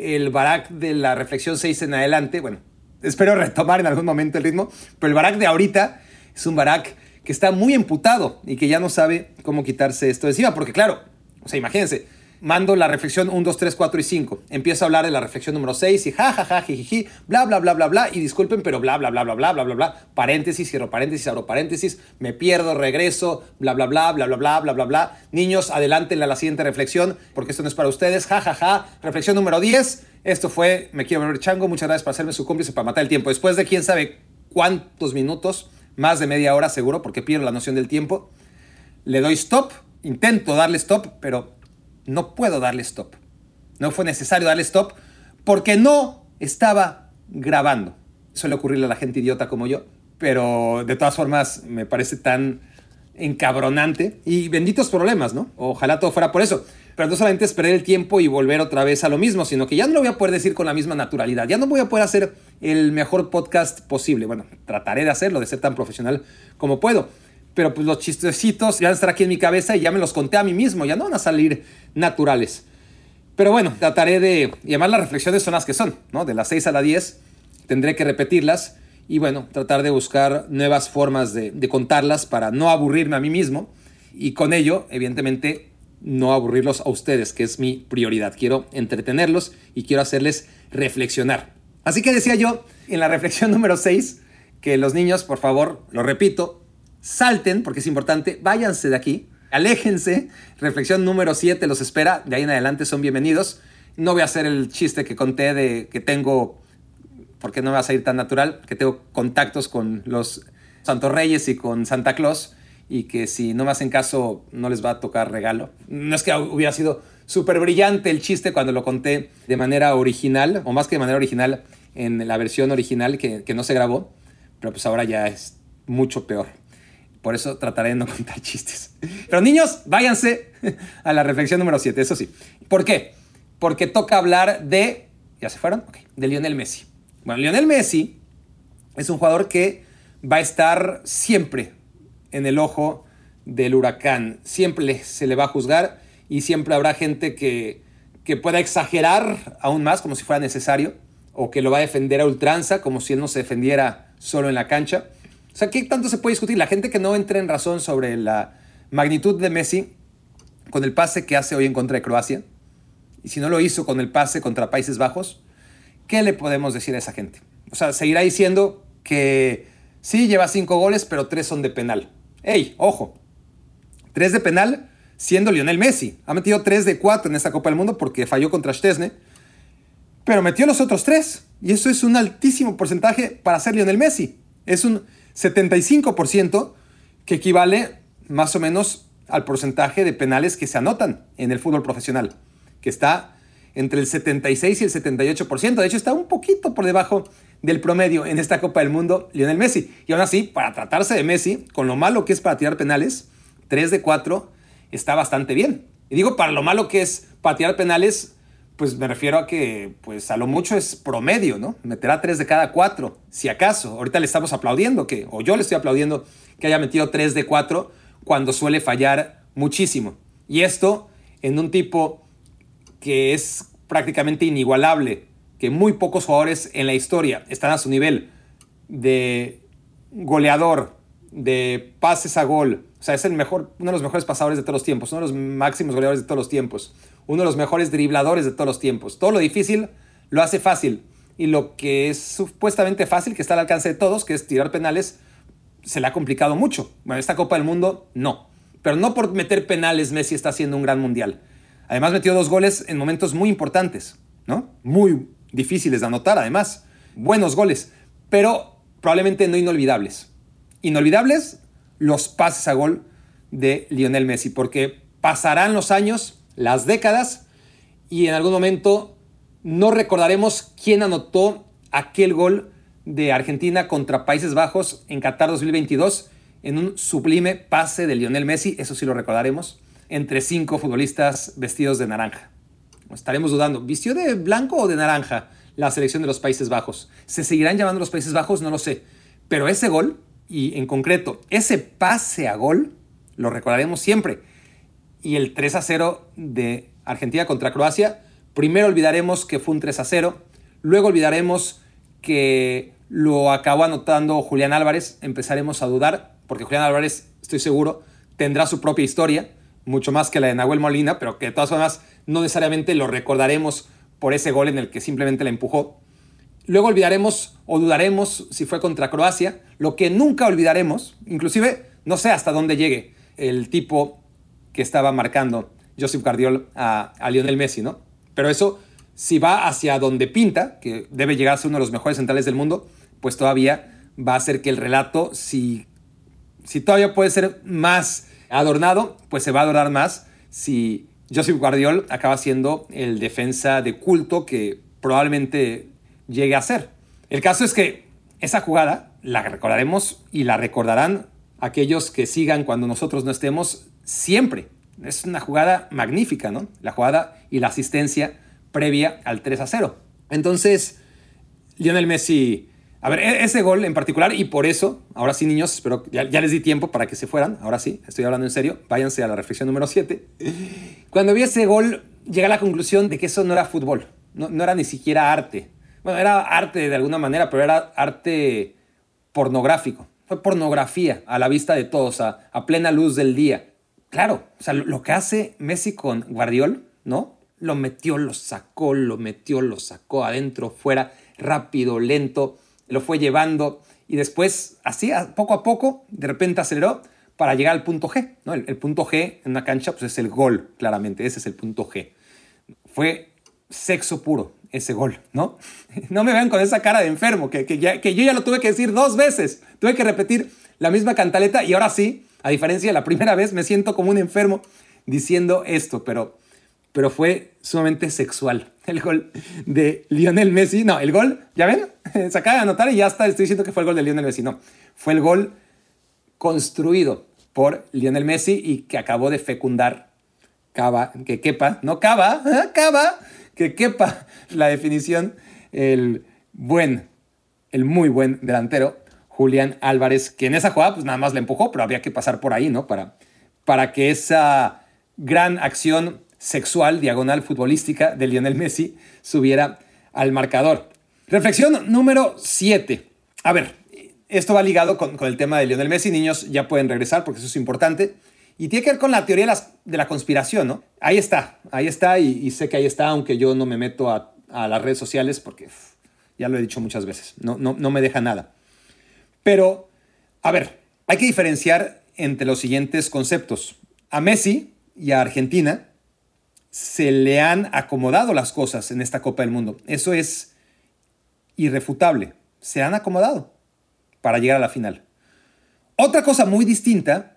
el Barak de la reflexión 6 en adelante, bueno, espero *laughs* retomar en algún momento el ritmo, pero el Barak de ahorita es un Barak que está muy emputado y que ya no sabe cómo quitarse esto de encima, porque claro, o sea, imagínense, mando la reflexión 1, 2, 3, 4 y 5. Empiezo a hablar de la reflexión número 6 y ja, ja, ja, jiji, bla, bla, bla, bla, bla. Y disculpen, pero bla, bla, bla, bla, bla, bla, bla, bla. Paréntesis, cierro paréntesis, abro paréntesis, me pierdo, regreso, bla, bla, bla, bla, bla, bla, bla, bla, bla. Niños, adelántenle a la siguiente reflexión, porque esto no es para ustedes. Ja, ja, ja. Reflexión número 10. Esto fue Me Quiero Volver Chango. Muchas gracias por hacerme su cómplice para matar el tiempo. Después de quién sabe cuántos minutos, más de media hora seguro, porque pierdo la noción del tiempo, le doy stop. Intento darle stop, pero no puedo darle stop. No fue necesario darle stop porque no estaba grabando. Suele ocurrirle a la gente idiota como yo, pero de todas formas me parece tan encabronante y benditos problemas, ¿no? Ojalá todo fuera por eso. Pero no solamente es perder el tiempo y volver otra vez a lo mismo, sino que ya no lo voy a poder decir con la misma naturalidad. Ya no voy a poder hacer el mejor podcast posible. Bueno, trataré de hacerlo, de ser tan profesional como puedo pero pues los chistecitos ya van a estar aquí en mi cabeza y ya me los conté a mí mismo, ya no van a salir naturales. Pero bueno, trataré de, y además las reflexiones son las que son, ¿no? De las 6 a las 10 tendré que repetirlas y bueno, tratar de buscar nuevas formas de, de contarlas para no aburrirme a mí mismo y con ello, evidentemente, no aburrirlos a ustedes, que es mi prioridad. Quiero entretenerlos y quiero hacerles reflexionar. Así que decía yo en la reflexión número 6 que los niños, por favor, lo repito, salten, porque es importante, váyanse de aquí, aléjense. Reflexión número 7 los espera, de ahí en adelante son bienvenidos. No voy a hacer el chiste que conté de que tengo, porque no va a salir tan natural, que tengo contactos con los Santos Reyes y con Santa Claus y que si no me hacen caso no les va a tocar regalo. No es que hubiera sido súper brillante el chiste cuando lo conté de manera original, o más que de manera original en la versión original que, que no se grabó, pero pues ahora ya es mucho peor. Por eso trataré de no *laughs* contar chistes. Pero niños, váyanse *laughs* a la reflexión número 7, eso sí. ¿Por qué? Porque toca hablar de... ¿Ya se fueron? Ok. De Lionel Messi. Bueno, Lionel Messi es un jugador que va a estar siempre en el ojo del huracán. Siempre se le va a juzgar y siempre habrá gente que, que pueda exagerar aún más como si fuera necesario o que lo va a defender a ultranza como si él no se defendiera solo en la cancha. O sea, ¿qué tanto se puede discutir? La gente que no entre en razón sobre la magnitud de Messi con el pase que hace hoy en contra de Croacia, y si no lo hizo con el pase contra Países Bajos, ¿qué le podemos decir a esa gente? O sea, seguirá diciendo que Sí, lleva cinco goles, pero tres son de penal. ¡Ey, ojo! Tres de penal siendo Lionel Messi. Ha metido tres de cuatro en esta Copa del Mundo porque falló contra Stesne, pero metió los otros tres. Y eso es un altísimo porcentaje para ser Lionel Messi. Es un 75% que equivale más o menos al porcentaje de penales que se anotan en el fútbol profesional, que está entre el 76 y el 78%. De hecho, está un poquito por debajo del promedio en esta Copa del Mundo Lionel Messi. Y aún así, para tratarse de Messi, con lo malo que es para tirar penales, 3 de 4 está bastante bien. Y digo, para lo malo que es para tirar penales, pues me refiero a que, pues a lo mucho es promedio, ¿no? Meterá 3 de cada 4, si acaso. Ahorita le estamos aplaudiendo, que, o yo le estoy aplaudiendo que haya metido 3 de 4 cuando suele fallar muchísimo. Y esto en un tipo que es prácticamente inigualable, que muy pocos jugadores en la historia están a su nivel de goleador, de pases a gol. O sea, es el mejor, uno de los mejores pasadores de todos los tiempos, uno de los máximos goleadores de todos los tiempos, uno de los mejores dribladores de todos los tiempos. Todo lo difícil lo hace fácil. Y lo que es supuestamente fácil, que está al alcance de todos, que es tirar penales, se le ha complicado mucho. Bueno, esta Copa del Mundo no. Pero no por meter penales Messi está haciendo un gran mundial. Además metió dos goles en momentos muy importantes, ¿no? Muy difíciles de anotar, además. Buenos goles, pero probablemente no inolvidables. Inolvidables los pases a gol de Lionel Messi, porque pasarán los años, las décadas, y en algún momento no recordaremos quién anotó aquel gol de Argentina contra Países Bajos en Qatar 2022 en un sublime pase de Lionel Messi, eso sí lo recordaremos, entre cinco futbolistas vestidos de naranja. Estaremos dudando, ¿vistió de blanco o de naranja la selección de los Países Bajos? ¿Se seguirán llamando los Países Bajos? No lo sé. Pero ese gol, y en concreto, ese pase a gol, lo recordaremos siempre. Y el 3 a 0 de Argentina contra Croacia, primero olvidaremos que fue un 3 a 0, luego olvidaremos que lo acabó anotando Julián Álvarez, empezaremos a dudar, porque Julián Álvarez, estoy seguro, tendrá su propia historia, mucho más que la de Nahuel Molina, pero que de todas formas no necesariamente lo recordaremos por ese gol en el que simplemente la empujó. Luego olvidaremos o dudaremos si fue contra Croacia, lo que nunca olvidaremos, inclusive no sé hasta dónde llegue el tipo que estaba marcando Joseph Guardiol a, Lionel Messi, ¿no? Pero eso, si va hacia donde pinta, que debe llegar a ser uno de los mejores centrales del mundo, pues todavía va a hacer que el relato, si, si todavía puede ser más adornado, pues se va a adorar más si Joseph Guardiol acaba siendo el defensa de culto que probablemente llegue a ser. El caso es que esa jugada la recordaremos y la recordarán aquellos que sigan cuando nosotros no estemos siempre. Es una jugada magnífica, ¿no? La jugada y la asistencia previa al 3 a 0. Entonces, Lionel Messi a ver, e-, ese gol en particular, y por eso, ahora sí, niños, espero ya, ya les di tiempo para que se fueran. Ahora sí, estoy hablando en serio. Váyanse a la reflexión número 7. Cuando vi ese gol, llegué a la conclusión de que eso no era fútbol. No, no era ni siquiera arte. Bueno, era arte de alguna manera, pero era arte pornográfico. Fue pornografía a la vista de todos, a, a plena luz del día. Claro, o sea, lo, que hace Messi con Guardiol, ¿no? Lo metió, lo sacó, lo metió, lo sacó adentro, fuera, rápido, lento lo fue llevando y después, así, poco a poco, de repente aceleró para llegar al punto G. ¿no? El, punto G en una cancha pues es el gol, claramente, ese es el punto G. Fue sexo puro ese gol, ¿no? *laughs* No me vean con esa cara de enfermo, que, que, que yo ya lo tuve que decir dos veces. Tuve que repetir la misma cantaleta y ahora sí, a diferencia de la primera vez, me siento como un enfermo diciendo esto, pero pero fue sumamente sexual. *laughs* El gol de Lionel Messi, no, el gol, ya ven, *laughs* se acaba de anotar y ya está, estoy diciendo que fue el gol de Lionel Messi, no, fue el gol construido por Lionel Messi y que acabó de fecundar, cava, que quepa, no cava, *laughs* cava, que quepa la definición, el buen, el muy buen delantero, Julián Álvarez, que en esa jugada pues nada más le empujó, pero había que pasar por ahí, ¿no? Para, para que esa gran acción sexual, diagonal futbolística de Lionel Messi subiera al marcador. Reflexión número 7. A ver, esto va ligado con, el tema de Lionel Messi. Niños ya pueden regresar porque eso es importante. Y tiene que ver con la teoría de, la conspiración, ¿no? Ahí está, ahí está y, sé que ahí está, aunque yo no me meto a, las redes sociales porque ya lo he dicho muchas veces, no, no, no me deja nada. Pero A ver, hay que diferenciar entre los siguientes conceptos. A Messi y a Argentina se le han acomodado las cosas en esta Copa del Mundo. Eso es irrefutable. Se han acomodado para llegar a la final. Otra cosa muy distinta,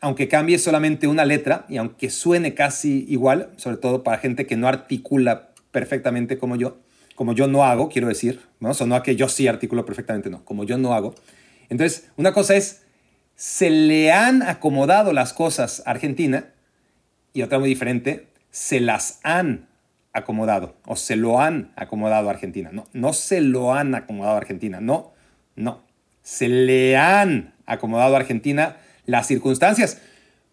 aunque cambie solamente una letra y aunque suene casi igual, sobre todo para gente que no articula perfectamente como yo, como yo no hago, quiero decir, ¿no? O no a que yo sí articulo perfectamente, no, como yo no hago. Entonces, una cosa es, se le han acomodado las cosas a Argentina y otra muy diferente, se las han acomodado o se lo han acomodado a Argentina. No, no se lo han acomodado a Argentina, no, no. Se le han acomodado a Argentina las circunstancias.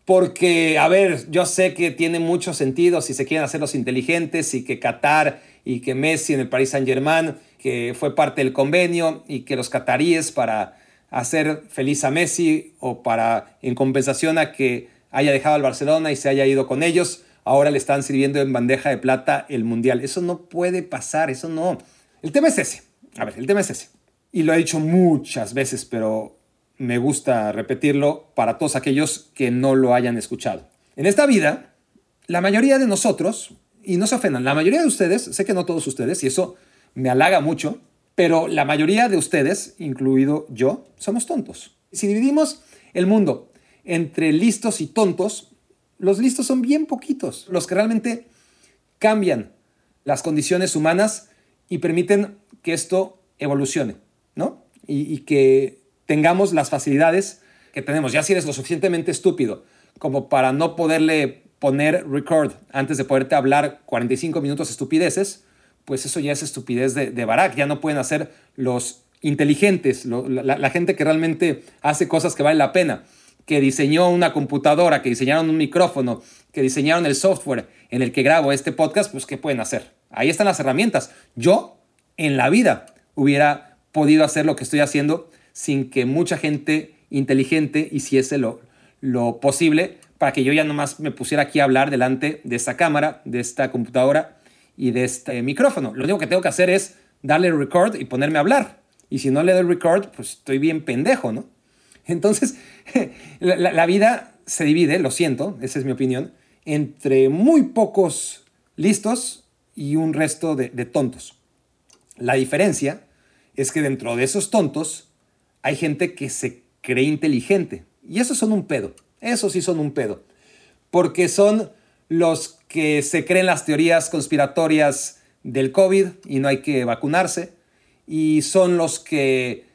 Porque, a ver, yo sé que tiene mucho sentido si se quieren hacer los inteligentes y que Qatar y que Messi en el Paris Saint Germain, que fue parte del convenio y que los cataríes para hacer feliz a Messi o para en compensación a que haya dejado al Barcelona y se haya ido con ellos, ahora le están sirviendo en bandeja de plata el Mundial. Eso no puede pasar, eso no. El tema es ese. A ver, el tema es ese. Y lo he dicho muchas veces, pero me gusta repetirlo para todos aquellos que no lo hayan escuchado. En esta vida, la mayoría de nosotros, y no se ofendan, la mayoría de ustedes, sé que no todos ustedes, y eso me halaga mucho, pero la mayoría de ustedes, incluido yo, somos tontos. Si dividimos el mundo entre listos y tontos, los listos son bien poquitos, los que realmente cambian las condiciones humanas y permiten que esto evolucione, ¿no? Y, que tengamos las facilidades que tenemos. Ya si eres lo suficientemente estúpido como para no poderle poner record antes de poderte hablar 45 minutos estupideces, pues eso ya es estupidez de, de Barack. Ya no pueden hacer los inteligentes, la, gente que realmente hace cosas que valen la pena, que diseñó una computadora, que diseñaron un micrófono, que diseñaron el software en el que grabo este podcast, pues ¿qué pueden hacer? Ahí están las herramientas. Yo en la vida hubiera podido hacer lo que estoy haciendo sin que mucha gente inteligente hiciese lo, lo posible para que yo ya nomás me pusiera aquí a hablar delante de esta cámara, de esta computadora y de este micrófono. Lo único que tengo que hacer es darle record y ponerme a hablar. Y si no le doy record, pues estoy bien pendejo, ¿no? *laughs* Entonces, *laughs* la, vida se divide, lo siento, esa es mi opinión, entre muy pocos listos y un resto de, de tontos. La diferencia es que dentro de esos tontos hay gente que se cree inteligente. Y esos son un pedo. Esos sí son un pedo. Porque son los que se creen las teorías conspiratorias del COVID y no hay que vacunarse. Y son los que,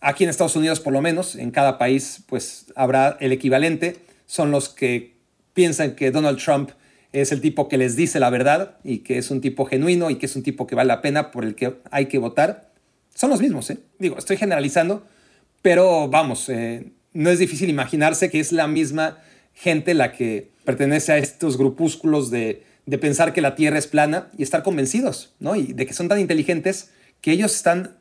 aquí en Estados Unidos por lo menos, en cada país pues habrá el equivalente, son los que piensan que Donald Trump es el tipo que les dice la verdad y que es un tipo genuino y que es un tipo que vale la pena por el que hay que votar. Son los mismos, ¿eh? Digo, estoy generalizando, pero vamos, eh, no es difícil imaginarse que es la misma gente la que pertenece a estos grupúsculos de, pensar que la Tierra es plana y estar convencidos, ¿no? Y de que son tan inteligentes que ellos están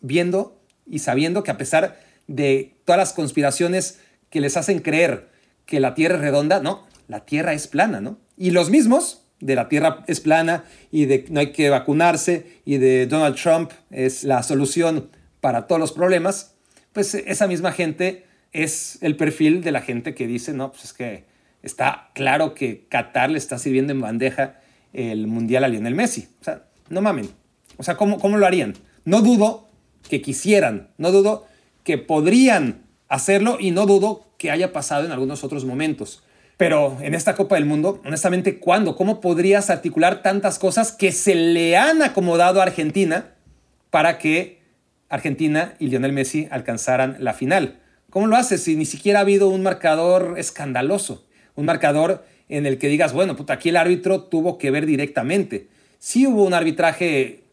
viendo y sabiendo que a pesar de todas las conspiraciones que les hacen creer que la Tierra es redonda, no, la Tierra es plana, ¿no? Y los mismos de la Tierra es plana y de no hay que vacunarse y de Donald Trump es la solución para todos los problemas, pues esa misma gente es el perfil de la gente que dice, no, pues es que está claro que Qatar le está sirviendo en bandeja el Mundial a Lionel Messi. O sea, no mamen. O sea, ¿cómo, cómo lo harían? No dudo que quisieran, no dudo que podrían hacerlo y no dudo que haya pasado en algunos otros momentos. Pero en esta Copa del Mundo, honestamente, ¿cuándo? ¿Cómo podrías articular tantas cosas que se le han acomodado a Argentina para que Argentina y Lionel Messi alcanzaran la final? ¿Cómo lo haces si ni siquiera ha habido un marcador escandaloso? Un marcador en el que digas, bueno, puta, aquí el árbitro tuvo que ver directamente. Sí hubo un arbitraje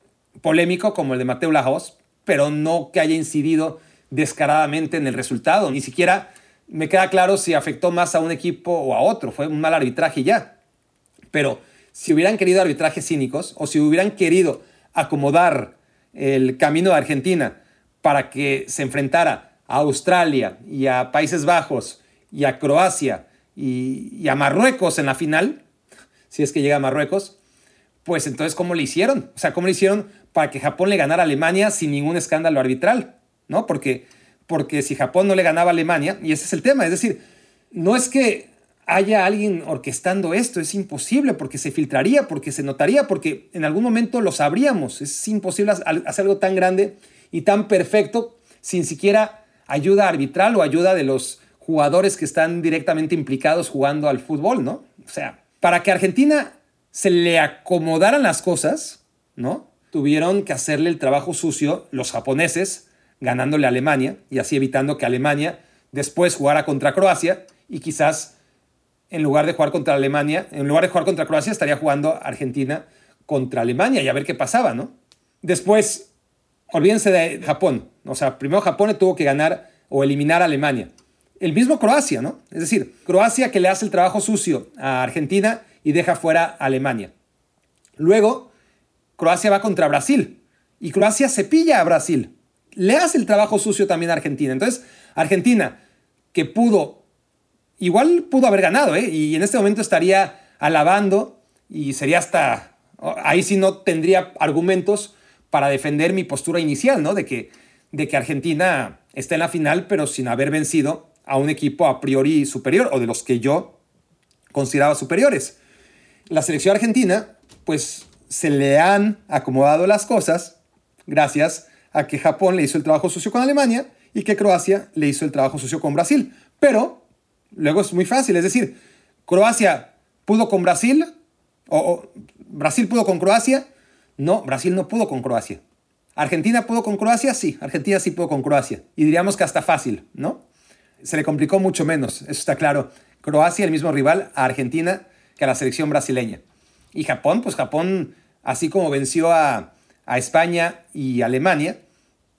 polémico como el de Mateo Lajos, pero no que haya incidido descaradamente en el resultado. Ni siquiera me queda claro si afectó más a un equipo o a otro. Fue un mal arbitraje ya. Pero si hubieran querido arbitrajes cínicos o si hubieran querido acomodar el camino de Argentina para que se enfrentara a Australia y a Países Bajos y a Croacia y, a Marruecos en la final, *laughs* si es que llega a Marruecos, pues entonces, ¿cómo le hicieron? O sea, ¿cómo le hicieron para que Japón le ganara a Alemania sin ningún escándalo arbitral? ¿No? Porque porque si Japón no le ganaba a Alemania, y ese es el tema, es decir, no es que haya alguien orquestando esto, es imposible porque se filtraría, porque se notaría, porque en algún momento lo sabríamos, es imposible hacer algo tan grande y tan perfecto sin siquiera ayuda arbitral o ayuda de los jugadores que están directamente implicados jugando al fútbol, ¿no? O sea, para que Argentina se le acomodaran las cosas, ¿no? Tuvieron que hacerle el trabajo sucio los japoneses ganándole a Alemania y así evitando que Alemania después jugara contra Croacia y quizás en lugar de jugar contra Alemania, en lugar de jugar contra Croacia, estaría jugando Argentina contra Alemania y a ver qué pasaba, ¿no? Después, olvídense de Japón. O sea, primero Japón tuvo que ganar o eliminar a Alemania. El mismo Croacia, ¿no? Es decir, Croacia que le hace el trabajo sucio a Argentina y deja fuera a Alemania. Luego, Croacia va contra Brasil y Croacia se pilla a Brasil le hace el trabajo sucio también a Argentina. Entonces, Argentina, que pudo, igual pudo haber ganado, ¿eh? y en este momento estaría alabando y sería hasta, ahí sí no tendría argumentos para defender mi postura inicial, ¿no? De que, de que Argentina está en la final, pero sin haber vencido a un equipo a priori superior o de los que yo consideraba superiores. La selección argentina, pues se le han acomodado las cosas gracias a que Japón le hizo el trabajo sucio con Alemania y que Croacia le hizo el trabajo sucio con Brasil. Pero luego es muy fácil, es decir, Croacia pudo con Brasil o, Brasil pudo con Croacia. No, Brasil no pudo con Croacia. Argentina pudo con Croacia, sí, Argentina sí pudo con Croacia. Y diríamos que hasta fácil, ¿no? Se le complicó mucho menos, eso está claro. Croacia, el mismo rival a Argentina que a la selección brasileña. Y Japón, pues Japón, así como venció a, a España y Alemania.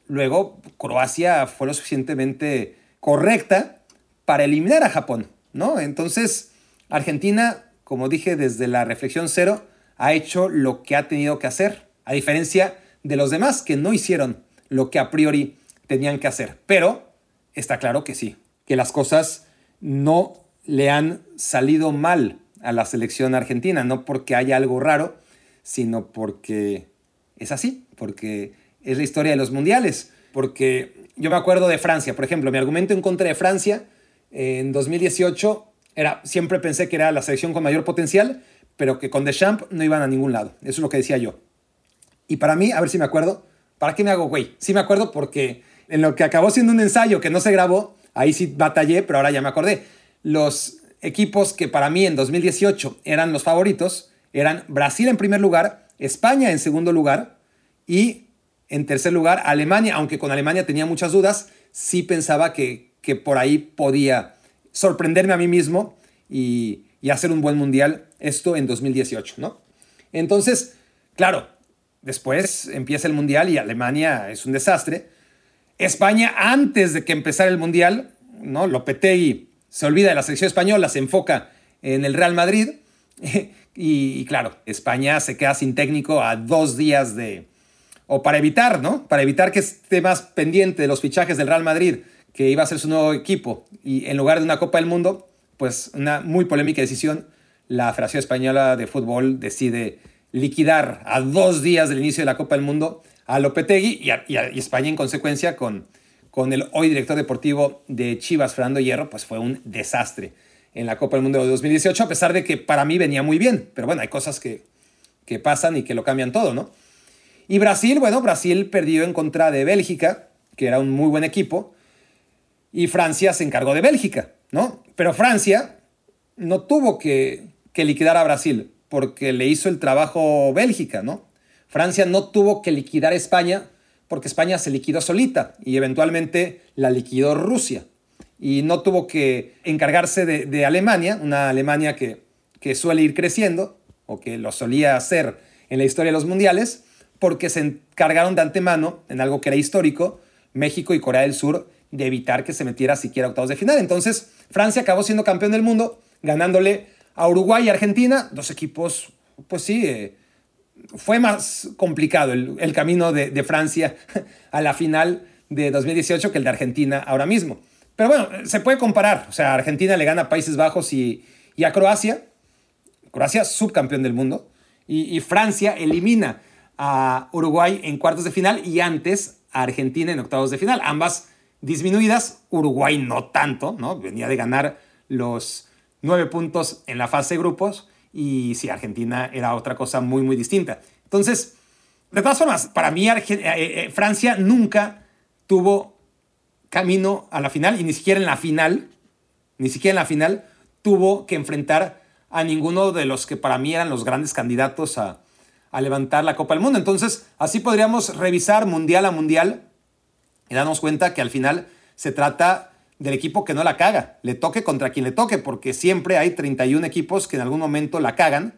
Luego, Croacia fue lo suficientemente correcta para eliminar a Japón, ¿no? Entonces, Argentina, como dije desde la reflexión cero, ha hecho lo que ha tenido que hacer, a diferencia de los demás que no hicieron lo que a priori tenían que hacer. Pero está claro que sí, que las cosas no le han salido mal a la selección argentina, no porque haya algo raro, sino porque es así, porque es la historia de los mundiales. Porque yo me acuerdo de Francia, por ejemplo, mi argumento en contra de Francia en 2018 era, siempre pensé que era la selección con mayor potencial, pero que con Deschamps no iban a ningún lado. Eso es lo que decía yo. Y para mí, a ver si me acuerdo, ¿para qué me hago güey? Sí me acuerdo porque en lo que acabó siendo un ensayo que no se grabó, ahí sí batallé, pero ahora ya me acordé. Los equipos que para mí en 2018 eran los favoritos eran Brasil en primer lugar, España en segundo lugar y en tercer lugar Alemania, aunque con Alemania tenía muchas dudas, sí pensaba que, que por ahí podía sorprenderme a mí mismo y, y hacer un buen mundial, esto en 2018, ¿no? Entonces, claro, después empieza el mundial y Alemania es un desastre. España, antes de que empezara el mundial, ¿no? Lopetegui se olvida de la selección española, se enfoca en el Real Madrid *laughs* Y, claro, España se queda sin técnico a dos días de... O para evitar, ¿no? Para evitar que esté más pendiente de los fichajes del Real Madrid, que iba a ser su nuevo equipo, y en lugar de una Copa del Mundo, pues una muy polémica decisión, la Federación Española de Fútbol decide liquidar a dos días del inicio de la Copa del Mundo a Lopetegui y, y, España en consecuencia con, con el hoy director deportivo de Chivas, Fernando Hierro, pues fue un desastre en la Copa del Mundo de 2018, a pesar de que para mí venía muy bien. Pero bueno, hay cosas que, que pasan y que lo cambian todo, ¿no? Y Brasil, bueno, Brasil perdió en contra de Bélgica, que era un muy buen equipo, y Francia se encargó de Bélgica, ¿no? Pero Francia no tuvo que, que liquidar a Brasil, porque le hizo el trabajo Bélgica, ¿no? Francia no tuvo que liquidar a España, porque España se liquidó solita y eventualmente la liquidó Rusia y no tuvo que encargarse de, Alemania, una Alemania que, que, suele ir creciendo, o que lo solía hacer en la historia de los mundiales, porque se encargaron de antemano, en algo que era histórico, México y Corea del Sur, de evitar que se metiera siquiera a octavos de final. Entonces, Francia acabó siendo campeón del mundo, ganándole a Uruguay y Argentina, dos equipos, pues sí, eh, fue más complicado el, el camino de, Francia *laughs* a la final de 2018 que el de Argentina ahora mismo. Pero bueno, se puede comparar. O sea, Argentina le gana a Países Bajos y, a Croacia. Croacia, subcampeón del mundo. Y, Francia elimina a Uruguay en cuartos de final y antes a Argentina en octavos de final. Ambas disminuidas. Uruguay no tanto, ¿no? Venía de ganar los nueve puntos en la fase de grupos y sí, Argentina era otra cosa muy, muy distinta. Entonces, de todas formas, para mí eh, eh, Francia nunca tuvo camino a la final y ni siquiera en la final, ni siquiera en la final tuvo que enfrentar a ninguno de los que para mí eran los grandes candidatos a, a levantar la Copa del Mundo. Entonces, así podríamos revisar mundial a mundial y darnos cuenta que al final se trata del equipo que no la caga, le toque contra quien le toque, porque siempre hay 31 equipos que en algún momento la cagan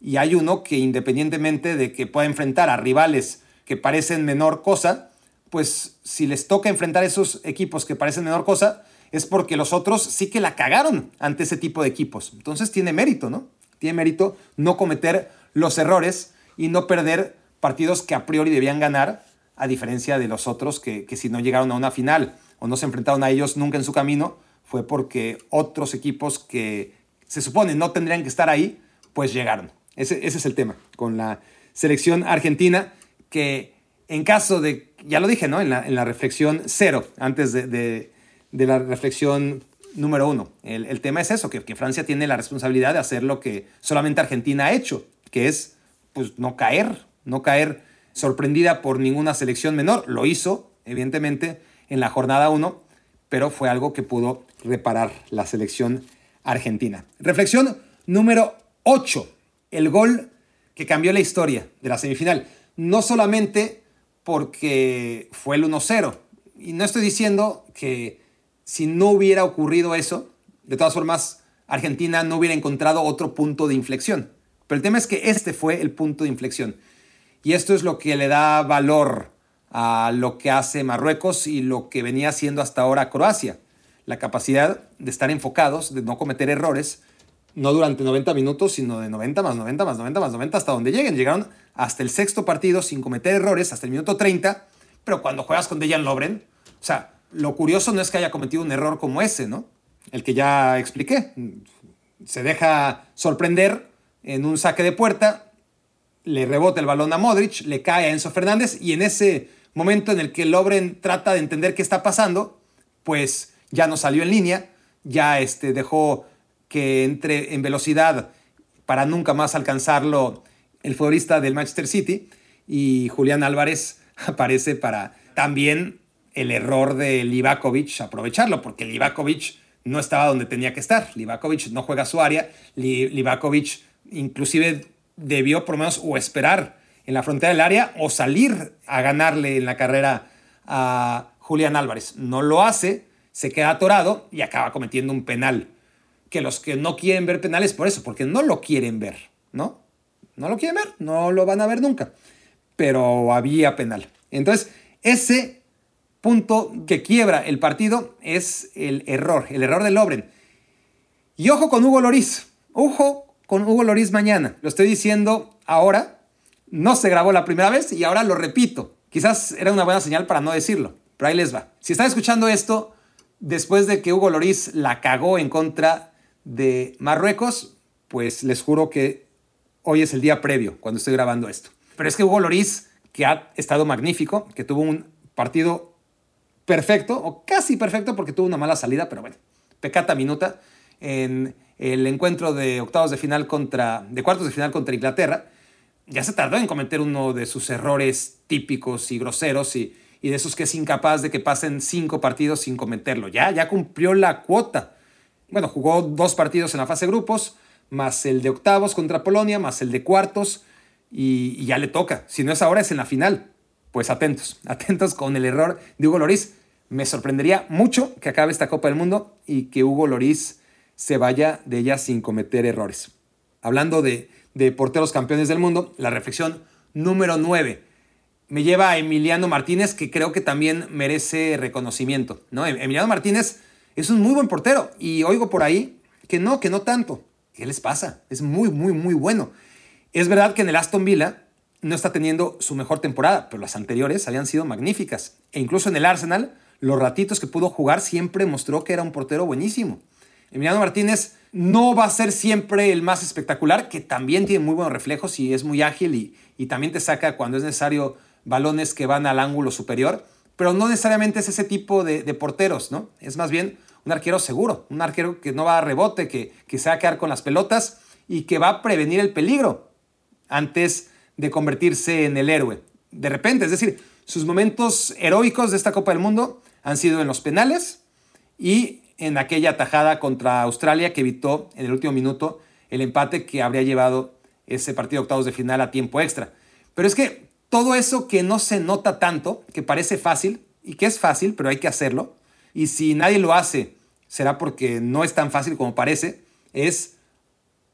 y hay uno que independientemente de que pueda enfrentar a rivales que parecen menor cosa, pues si les toca enfrentar a esos equipos que parecen menor cosa, es porque los otros sí que la cagaron ante ese tipo de equipos. Entonces tiene mérito, ¿no? Tiene mérito no cometer los errores y no perder partidos que a priori debían ganar, a diferencia de los otros que, si no llegaron a una final o no se enfrentaron a ellos nunca en su camino, fue porque otros equipos que se supone no tendrían que estar ahí, pues llegaron. Ese, es el tema con la selección argentina, que en caso de, ya lo dije, ¿no? En la, reflexión cero, antes de, la reflexión número uno. El, tema es eso, que, que Francia tiene la responsabilidad de hacer lo que solamente Argentina ha hecho, que es pues no caer, no caer sorprendida por ninguna selección menor. Lo hizo, evidentemente, en la jornada 1, pero fue algo que pudo reparar la selección argentina. Reflexión número 8, el gol que cambió la historia de la semifinal. No solamente porque fue el 1-0, y no estoy diciendo que si no hubiera ocurrido eso, de todas formas, Argentina no hubiera encontrado otro punto de inflexión. Pero el tema es que este fue el punto de inflexión. Y esto es lo que le da valor a lo que hace Marruecos y lo que venía haciendo hasta ahora Croacia. La capacidad de estar enfocados, de no cometer errores, no durante 90 minutos, sino de 90 más 90 más 90 más 90 hasta donde lleguen. Llegaron hasta el sexto partido sin cometer errores, hasta el minuto 30, pero cuando juegas con Dejan Lobren, o sea, lo curioso no es que haya cometido un error como ese, ¿no? El que ya expliqué. Se deja sorprender en un saque de puerta, le rebota el balón a Modric, le cae a Enzo Fernández y en ese momento en el que Lobren trata de entender qué está pasando, pues ya no salió en línea, ya este, dejó que entre en velocidad para nunca más alcanzarlo el futbolista del Manchester City y Julián Álvarez *laughs* aparece para también el error de Livakovic aprovecharlo, porque Livakovic no estaba donde tenía que estar. Livakovic no juega su área, Livakovic inclusive debió por lo menos o esperar en la frontera del área o salir a ganarle en la carrera a Julián Álvarez. No lo hace, se queda atorado y acaba cometiendo un penal. Que los que no quieren ver penales por eso, porque no lo quieren ver, ¿no? No lo quieren ver, no lo van a ver nunca. Pero había penal. Entonces, ese punto que quiebra el partido es el error, el error de Lobren. Y ojo con Hugo Loris, ojo con Hugo Loris mañana. Lo estoy diciendo ahora. No se grabó la primera vez y ahora lo repito. Quizás era una buena señal para no decirlo, pero ahí les va. Si están escuchando esto después de que Hugo Loris la cagó en contra de Marruecos, pues les juro que hoy es el día previo cuando estoy grabando esto. Pero es que Hugo Loris, que ha estado magnífico, que tuvo un partido perfecto, o casi perfecto porque tuvo una mala salida, pero bueno, pecata minuta en el encuentro de octavos de final contra, de cuartos de final contra Inglaterra, ya se tardó en cometer uno de sus errores típicos y groseros y, y de esos que es incapaz de que pasen cinco partidos sin cometerlo. Ya, ya cumplió la cuota. Bueno, jugó dos partidos en la fase de grupos, más el de octavos contra Polonia, más el de cuartos, y, y, ya le toca. Si no es ahora, es en la final. Pues atentos, *laughs* atentos con el error de Hugo Loris. Me sorprendería mucho que acabe esta Copa del Mundo y que Hugo Loris se vaya de ella sin cometer errores. Hablando de, porteros campeones del mundo, la reflexión número 9 me lleva a Emiliano Martínez, que creo que también merece reconocimiento. ¿no? Em, Emiliano Martínez es un muy buen portero y oigo por ahí que no, que no tanto. ¿Qué les pasa? Es muy, muy, muy bueno. Es verdad que en el Aston Villa no está teniendo su mejor temporada, pero las anteriores habían sido magníficas. E incluso en el Arsenal, los ratitos que pudo jugar siempre mostró que era un portero buenísimo. Emiliano Martínez no va a ser siempre el más espectacular, que también tiene muy buenos reflejos y es muy ágil y, también te saca cuando es necesario balones que van al ángulo superior, pero no necesariamente es ese tipo de, porteros, ¿no? Es más bien un arquero seguro, un arquero que no va a rebote, que, que se va a quedar con las pelotas y que va a prevenir el peligro antes de convertirse en el héroe. De repente, es decir, sus momentos heroicos de esta Copa del Mundo han sido en los penales y en aquella tajada contra Australia que evitó en el último minuto el empate que habría llevado ese partido de octavos de final a tiempo extra. Pero es que todo eso que no se nota tanto, que parece fácil, y que es fácil, pero hay que hacerlo, y si nadie lo hace, será porque no es tan fácil como parece, es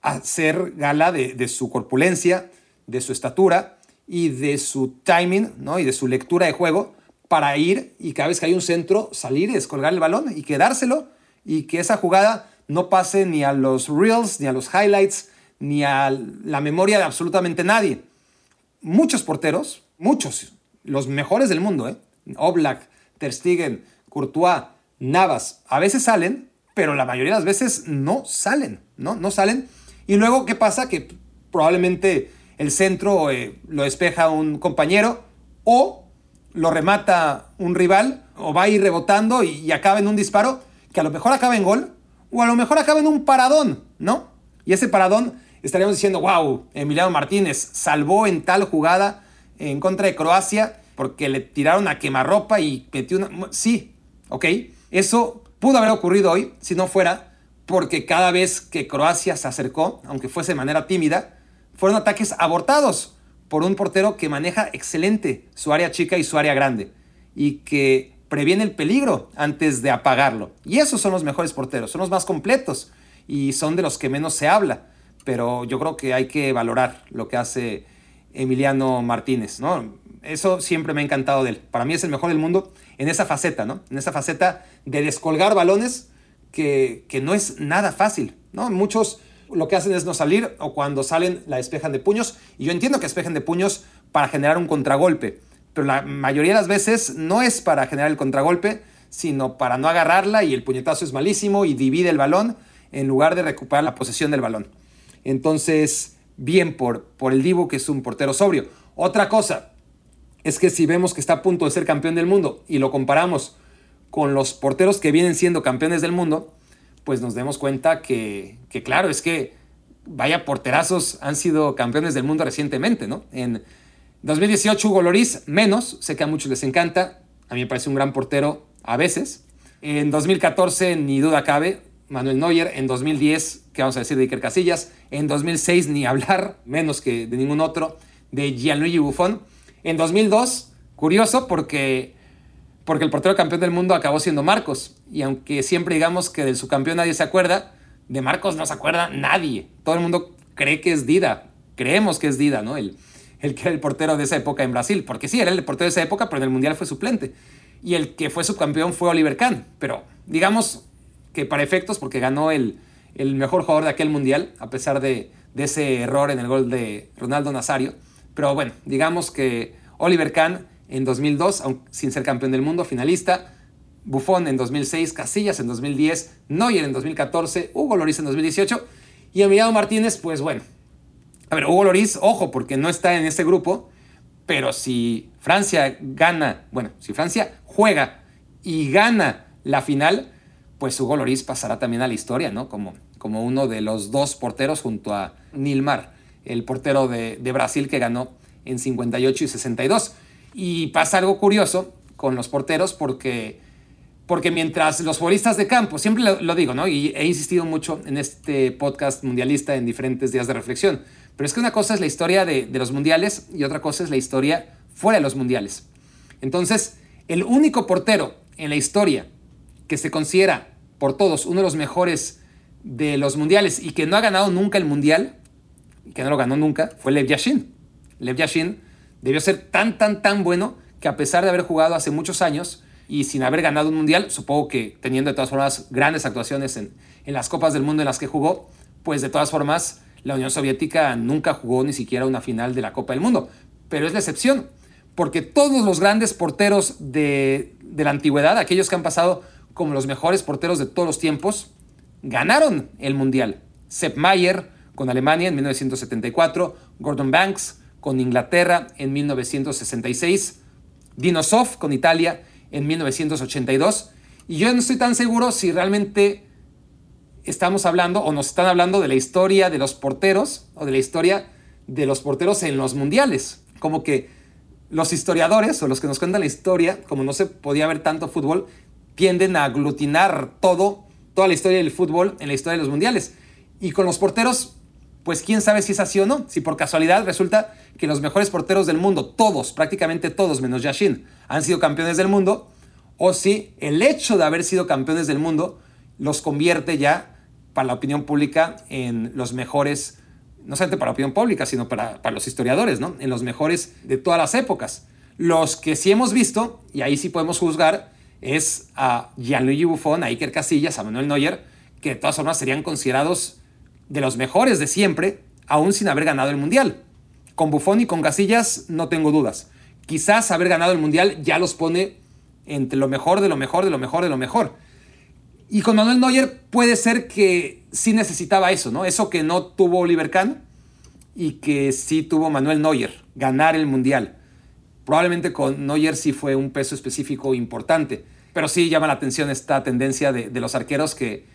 hacer gala de, su corpulencia, de su estatura y de su timing, ¿no? Y de su lectura de juego para ir y cada vez que hay un centro, salir y descolgar el balón y quedárselo y que esa jugada no pase ni a los reels, ni a los highlights, ni a la memoria de absolutamente nadie. Muchos porteros, muchos, los mejores del mundo, ¿eh? Oblak, Ter Stegen, Courtois, Navas, a veces salen, pero la mayoría de las veces no salen, ¿no? No salen. Y luego, ¿qué pasa? Que probablemente el centro eh, lo despeja un compañero o lo remata un rival o va a ir rebotando y, acaba en un disparo que a lo mejor acaba en gol o a lo mejor acaba en un paradón, ¿no? Y ese paradón estaríamos diciendo, wow, Emiliano Martínez salvó en tal jugada en contra de Croacia porque le tiraron a quemarropa y metió una... Sí, ok, eso pudo haber ocurrido hoy si no fuera porque cada vez que Croacia se acercó, aunque fuese de manera tímida, fueron ataques abortados por un portero que maneja excelente su área chica y su área grande y que previene el peligro antes de apagarlo. Y esos son los mejores porteros, son los más completos y son de los que menos se habla. Pero yo creo que hay que valorar lo que hace Emiliano Martínez, ¿no? Eso siempre me ha encantado de él. Para mí es el mejor del mundo en esa faceta, ¿no? En esa faceta de descolgar balones que, que no es nada fácil, ¿no? Muchos lo que hacen es no salir o cuando salen la despejan de puños. Y yo entiendo que despejen de puños para generar un contragolpe, pero la mayoría de las veces no es para generar el contragolpe, sino para no agarrarla y el puñetazo es malísimo y divide el balón en lugar de recuperar la posesión del balón. Entonces, bien por, por el Divo, que es un portero sobrio. Otra cosa es que si vemos que está a punto de ser campeón del mundo y lo comparamos con los porteros que vienen siendo campeones del mundo, pues nos demos cuenta que, claro, es que vaya porterazos han sido campeones del mundo recientemente, ¿no? En 2018 Hugo Loris, menos, sé que a muchos les encanta, a mí me parece un gran portero a veces. En 2014, ni duda cabe, Manuel Neuer. En 2010, ¿qué vamos a decir de Iker Casillas? En 2006, ni hablar, menos que de ningún otro, de Gianluigi Buffon. En 2002, curioso porque porque el portero campeón del mundo acabó siendo Marcos. Y aunque siempre digamos que del subcampeón nadie se acuerda, de Marcos no se acuerda nadie. Todo el mundo cree que es Dida. Creemos que es Dida, ¿no? El, el que era el portero de esa época en Brasil. Porque sí, era el portero de esa época, pero en el Mundial fue suplente. Y el que fue subcampeón fue Oliver Kahn. Pero digamos que para efectos, porque ganó el, el mejor jugador de aquel Mundial, a pesar de, de ese error en el gol de Ronaldo Nazario. Pero bueno, digamos que Oliver Kahn en 2002, sin ser campeón del mundo, finalista. Buffon en 2006, Casillas en 2010, Neuer en 2014, Hugo Loris en 2018 y Emiliano Martínez, pues bueno. A ver, Hugo Loris, ojo, porque no está en ese grupo, pero si Francia gana, bueno, si Francia juega y gana la final, pues Hugo Loris pasará también a la historia, ¿no? Como, como uno de los dos porteros junto a Nilmar, el portero de, de Brasil que ganó en 58 y 62. Y pasa algo curioso con los porteros porque, porque mientras los futbolistas de campo, siempre lo, digo, ¿no? Y he insistido mucho en este podcast mundialista en diferentes días de reflexión, pero es que una cosa es la historia de, los mundiales y otra cosa es la historia fuera de los mundiales. Entonces, el único portero en la historia que se considera por todos uno de los mejores de los mundiales y que no ha ganado nunca el mundial, que no lo ganó nunca, fue Lev Yashin. Lev Yashin debió ser tan, tan, tan bueno que a pesar de haber jugado hace muchos años y sin haber ganado un mundial, supongo que teniendo de todas formas grandes actuaciones en, en las Copas del Mundo en las que jugó, pues de todas formas la Unión Soviética nunca jugó ni siquiera una final de la Copa del Mundo. Pero es la excepción, porque todos los grandes porteros de, de la antigüedad, aquellos que han pasado como los mejores porteros de todos los tiempos, ganaron el mundial. Sepp Mayer con Alemania en 1974, Gordon Banks con Inglaterra en 1966, Dinosov con Italia en 1982. Y yo no estoy tan seguro si realmente estamos hablando o nos están hablando de la historia de los porteros o de la historia de los porteros en los mundiales. Como que los historiadores o los que nos cuentan la historia, como no se podía ver tanto fútbol, tienden a aglutinar todo, toda la historia del fútbol en la historia de los mundiales. Y con los porteros, pues quién sabe si es así o no. Si por casualidad resulta que los mejores porteros del mundo, todos, prácticamente todos, menos Yashin, han sido campeones del mundo, o si el hecho de haber sido campeones del mundo los convierte ya, para la opinión pública, en los mejores, no solamente para la opinión pública, sino para, los historiadores, ¿no? En los mejores de todas las épocas. Los que sí hemos visto, y ahí sí podemos juzgar, es a Gianluigi Buffon, a Iker Casillas, a Manuel Neuer, que de todas formas serían considerados de los mejores de siempre, aún sin haber ganado el Mundial. Con Buffon y con Casillas no tengo dudas. Quizás haber ganado el Mundial ya los pone entre lo mejor de lo mejor de lo mejor de lo mejor. Y con Manuel Neuer puede ser que sí necesitaba eso, ¿no? Eso que no tuvo Oliver Kahn y que sí tuvo Manuel Neuer, ganar el Mundial. Probablemente con Neuer sí fue un peso específico importante, pero sí llama la atención esta tendencia de, los arqueros que,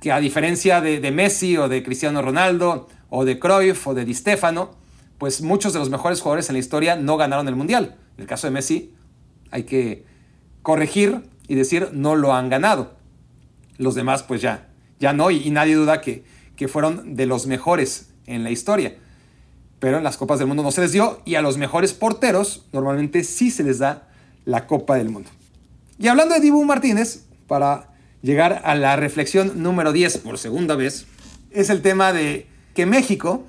que, a diferencia de, Messi o de Cristiano Ronaldo o de Cruyff o de Di Stefano, pues muchos de los mejores jugadores en la historia no ganaron el Mundial. En el caso de Messi hay que corregir y decir no lo han ganado. Los demás pues ya, ya no y, nadie duda que, que fueron de los mejores en la historia pero en las Copas del Mundo no se les dio y a los mejores porteros normalmente sí se les da la Copa del Mundo. Y hablando de Dibu Martínez, para llegar a la reflexión número 10 por segunda vez, es el tema de que México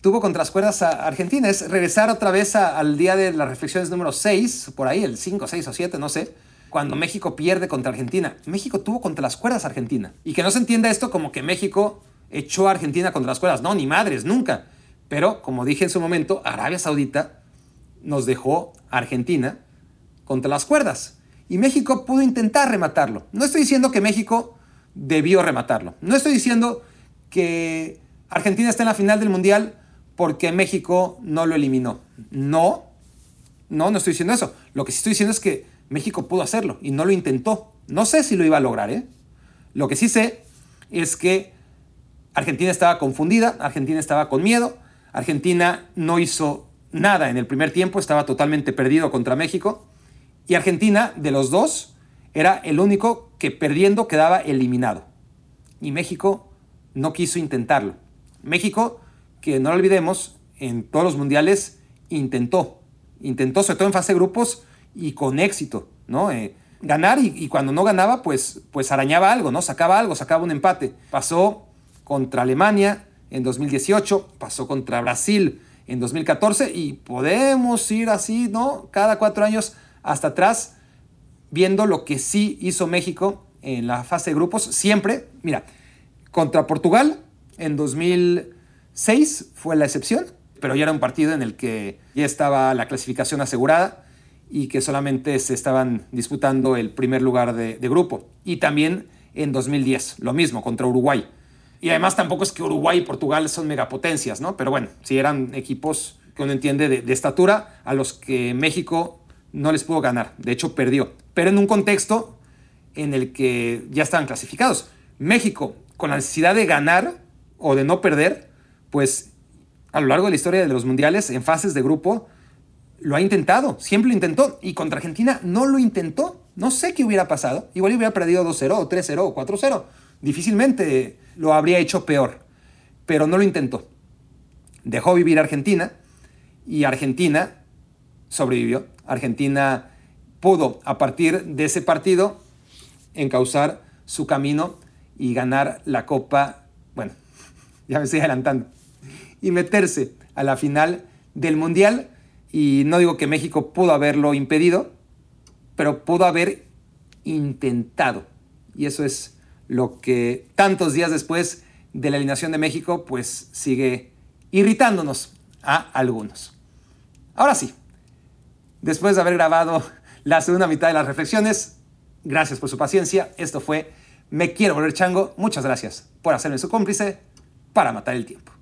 tuvo contra las cuerdas a Argentina. Es regresar otra vez al día de las reflexiones número 6, por ahí, el 5, 6 o 7, no sé, cuando México pierde contra Argentina. México tuvo contra las cuerdas a Argentina. Y que no se entienda esto como que México echó a Argentina contra las cuerdas. No, ni madres, nunca. Pero, como dije en su momento, Arabia Saudita nos dejó a Argentina contra las cuerdas. Y México pudo intentar rematarlo. No estoy diciendo que México debió rematarlo. No estoy diciendo que Argentina está en la final del Mundial porque México no lo eliminó. No, no, no estoy diciendo eso. Lo que sí estoy diciendo es que México pudo hacerlo y no lo intentó. No sé si lo iba a lograr, ¿eh? Lo que sí sé es que Argentina estaba confundida, Argentina estaba con miedo, Argentina no hizo nada en el primer tiempo, estaba totalmente perdido contra México. Y Argentina, de los dos, era el único que perdiendo quedaba eliminado. Y México no quiso intentarlo. México, que no lo olvidemos, en todos los mundiales intentó. Intentó, sobre todo en fase de grupos, y con éxito, ¿no? Eh, ganar y, cuando no ganaba, pues, pues arañaba algo, ¿no? Sacaba algo, sacaba un empate. Pasó contra Alemania, en 2018, pasó contra Brasil en 2014 y podemos ir así, ¿no? Cada cuatro años hasta atrás, viendo lo que sí hizo México en la fase de grupos, siempre, mira, contra Portugal en 2006 fue la excepción, pero ya era un partido en el que ya estaba la clasificación asegurada y que solamente se estaban disputando el primer lugar de, de grupo. Y también en 2010, lo mismo, contra Uruguay. Y además tampoco es que Uruguay y Portugal son megapotencias, ¿no? Pero bueno, sí eran equipos que uno entiende de, estatura a los que México no les pudo ganar. De hecho, perdió. Pero en un contexto en el que ya estaban clasificados. México, con la necesidad de ganar o de no perder, pues a lo largo de la historia de los mundiales, en fases de grupo, lo ha intentado, siempre lo intentó. Y contra Argentina no lo intentó. No sé qué hubiera pasado. Igual hubiera perdido 2-0, o 3-0, o 4-0. Difícilmente lo habría hecho peor, pero no lo intentó. Dejó vivir Argentina y Argentina sobrevivió. Argentina pudo, a partir de ese partido, encauzar su camino y ganar la Copa, bueno, *laughs* ya me estoy adelantando, y meterse a la final del Mundial. Y no digo que México pudo haberlo impedido, pero pudo haber intentado. Y eso es lo que tantos días después de la alineación de México, pues sigue irritándonos a algunos. Ahora sí, después de haber grabado la segunda mitad de las reflexiones, gracias por su paciencia. Esto fue Me Quiero Volver Chango. Muchas gracias por hacerme su cómplice para matar el tiempo.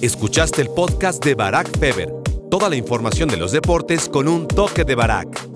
Escuchaste el podcast de Barack Feber. Toda la información de los deportes con un toque de Barack.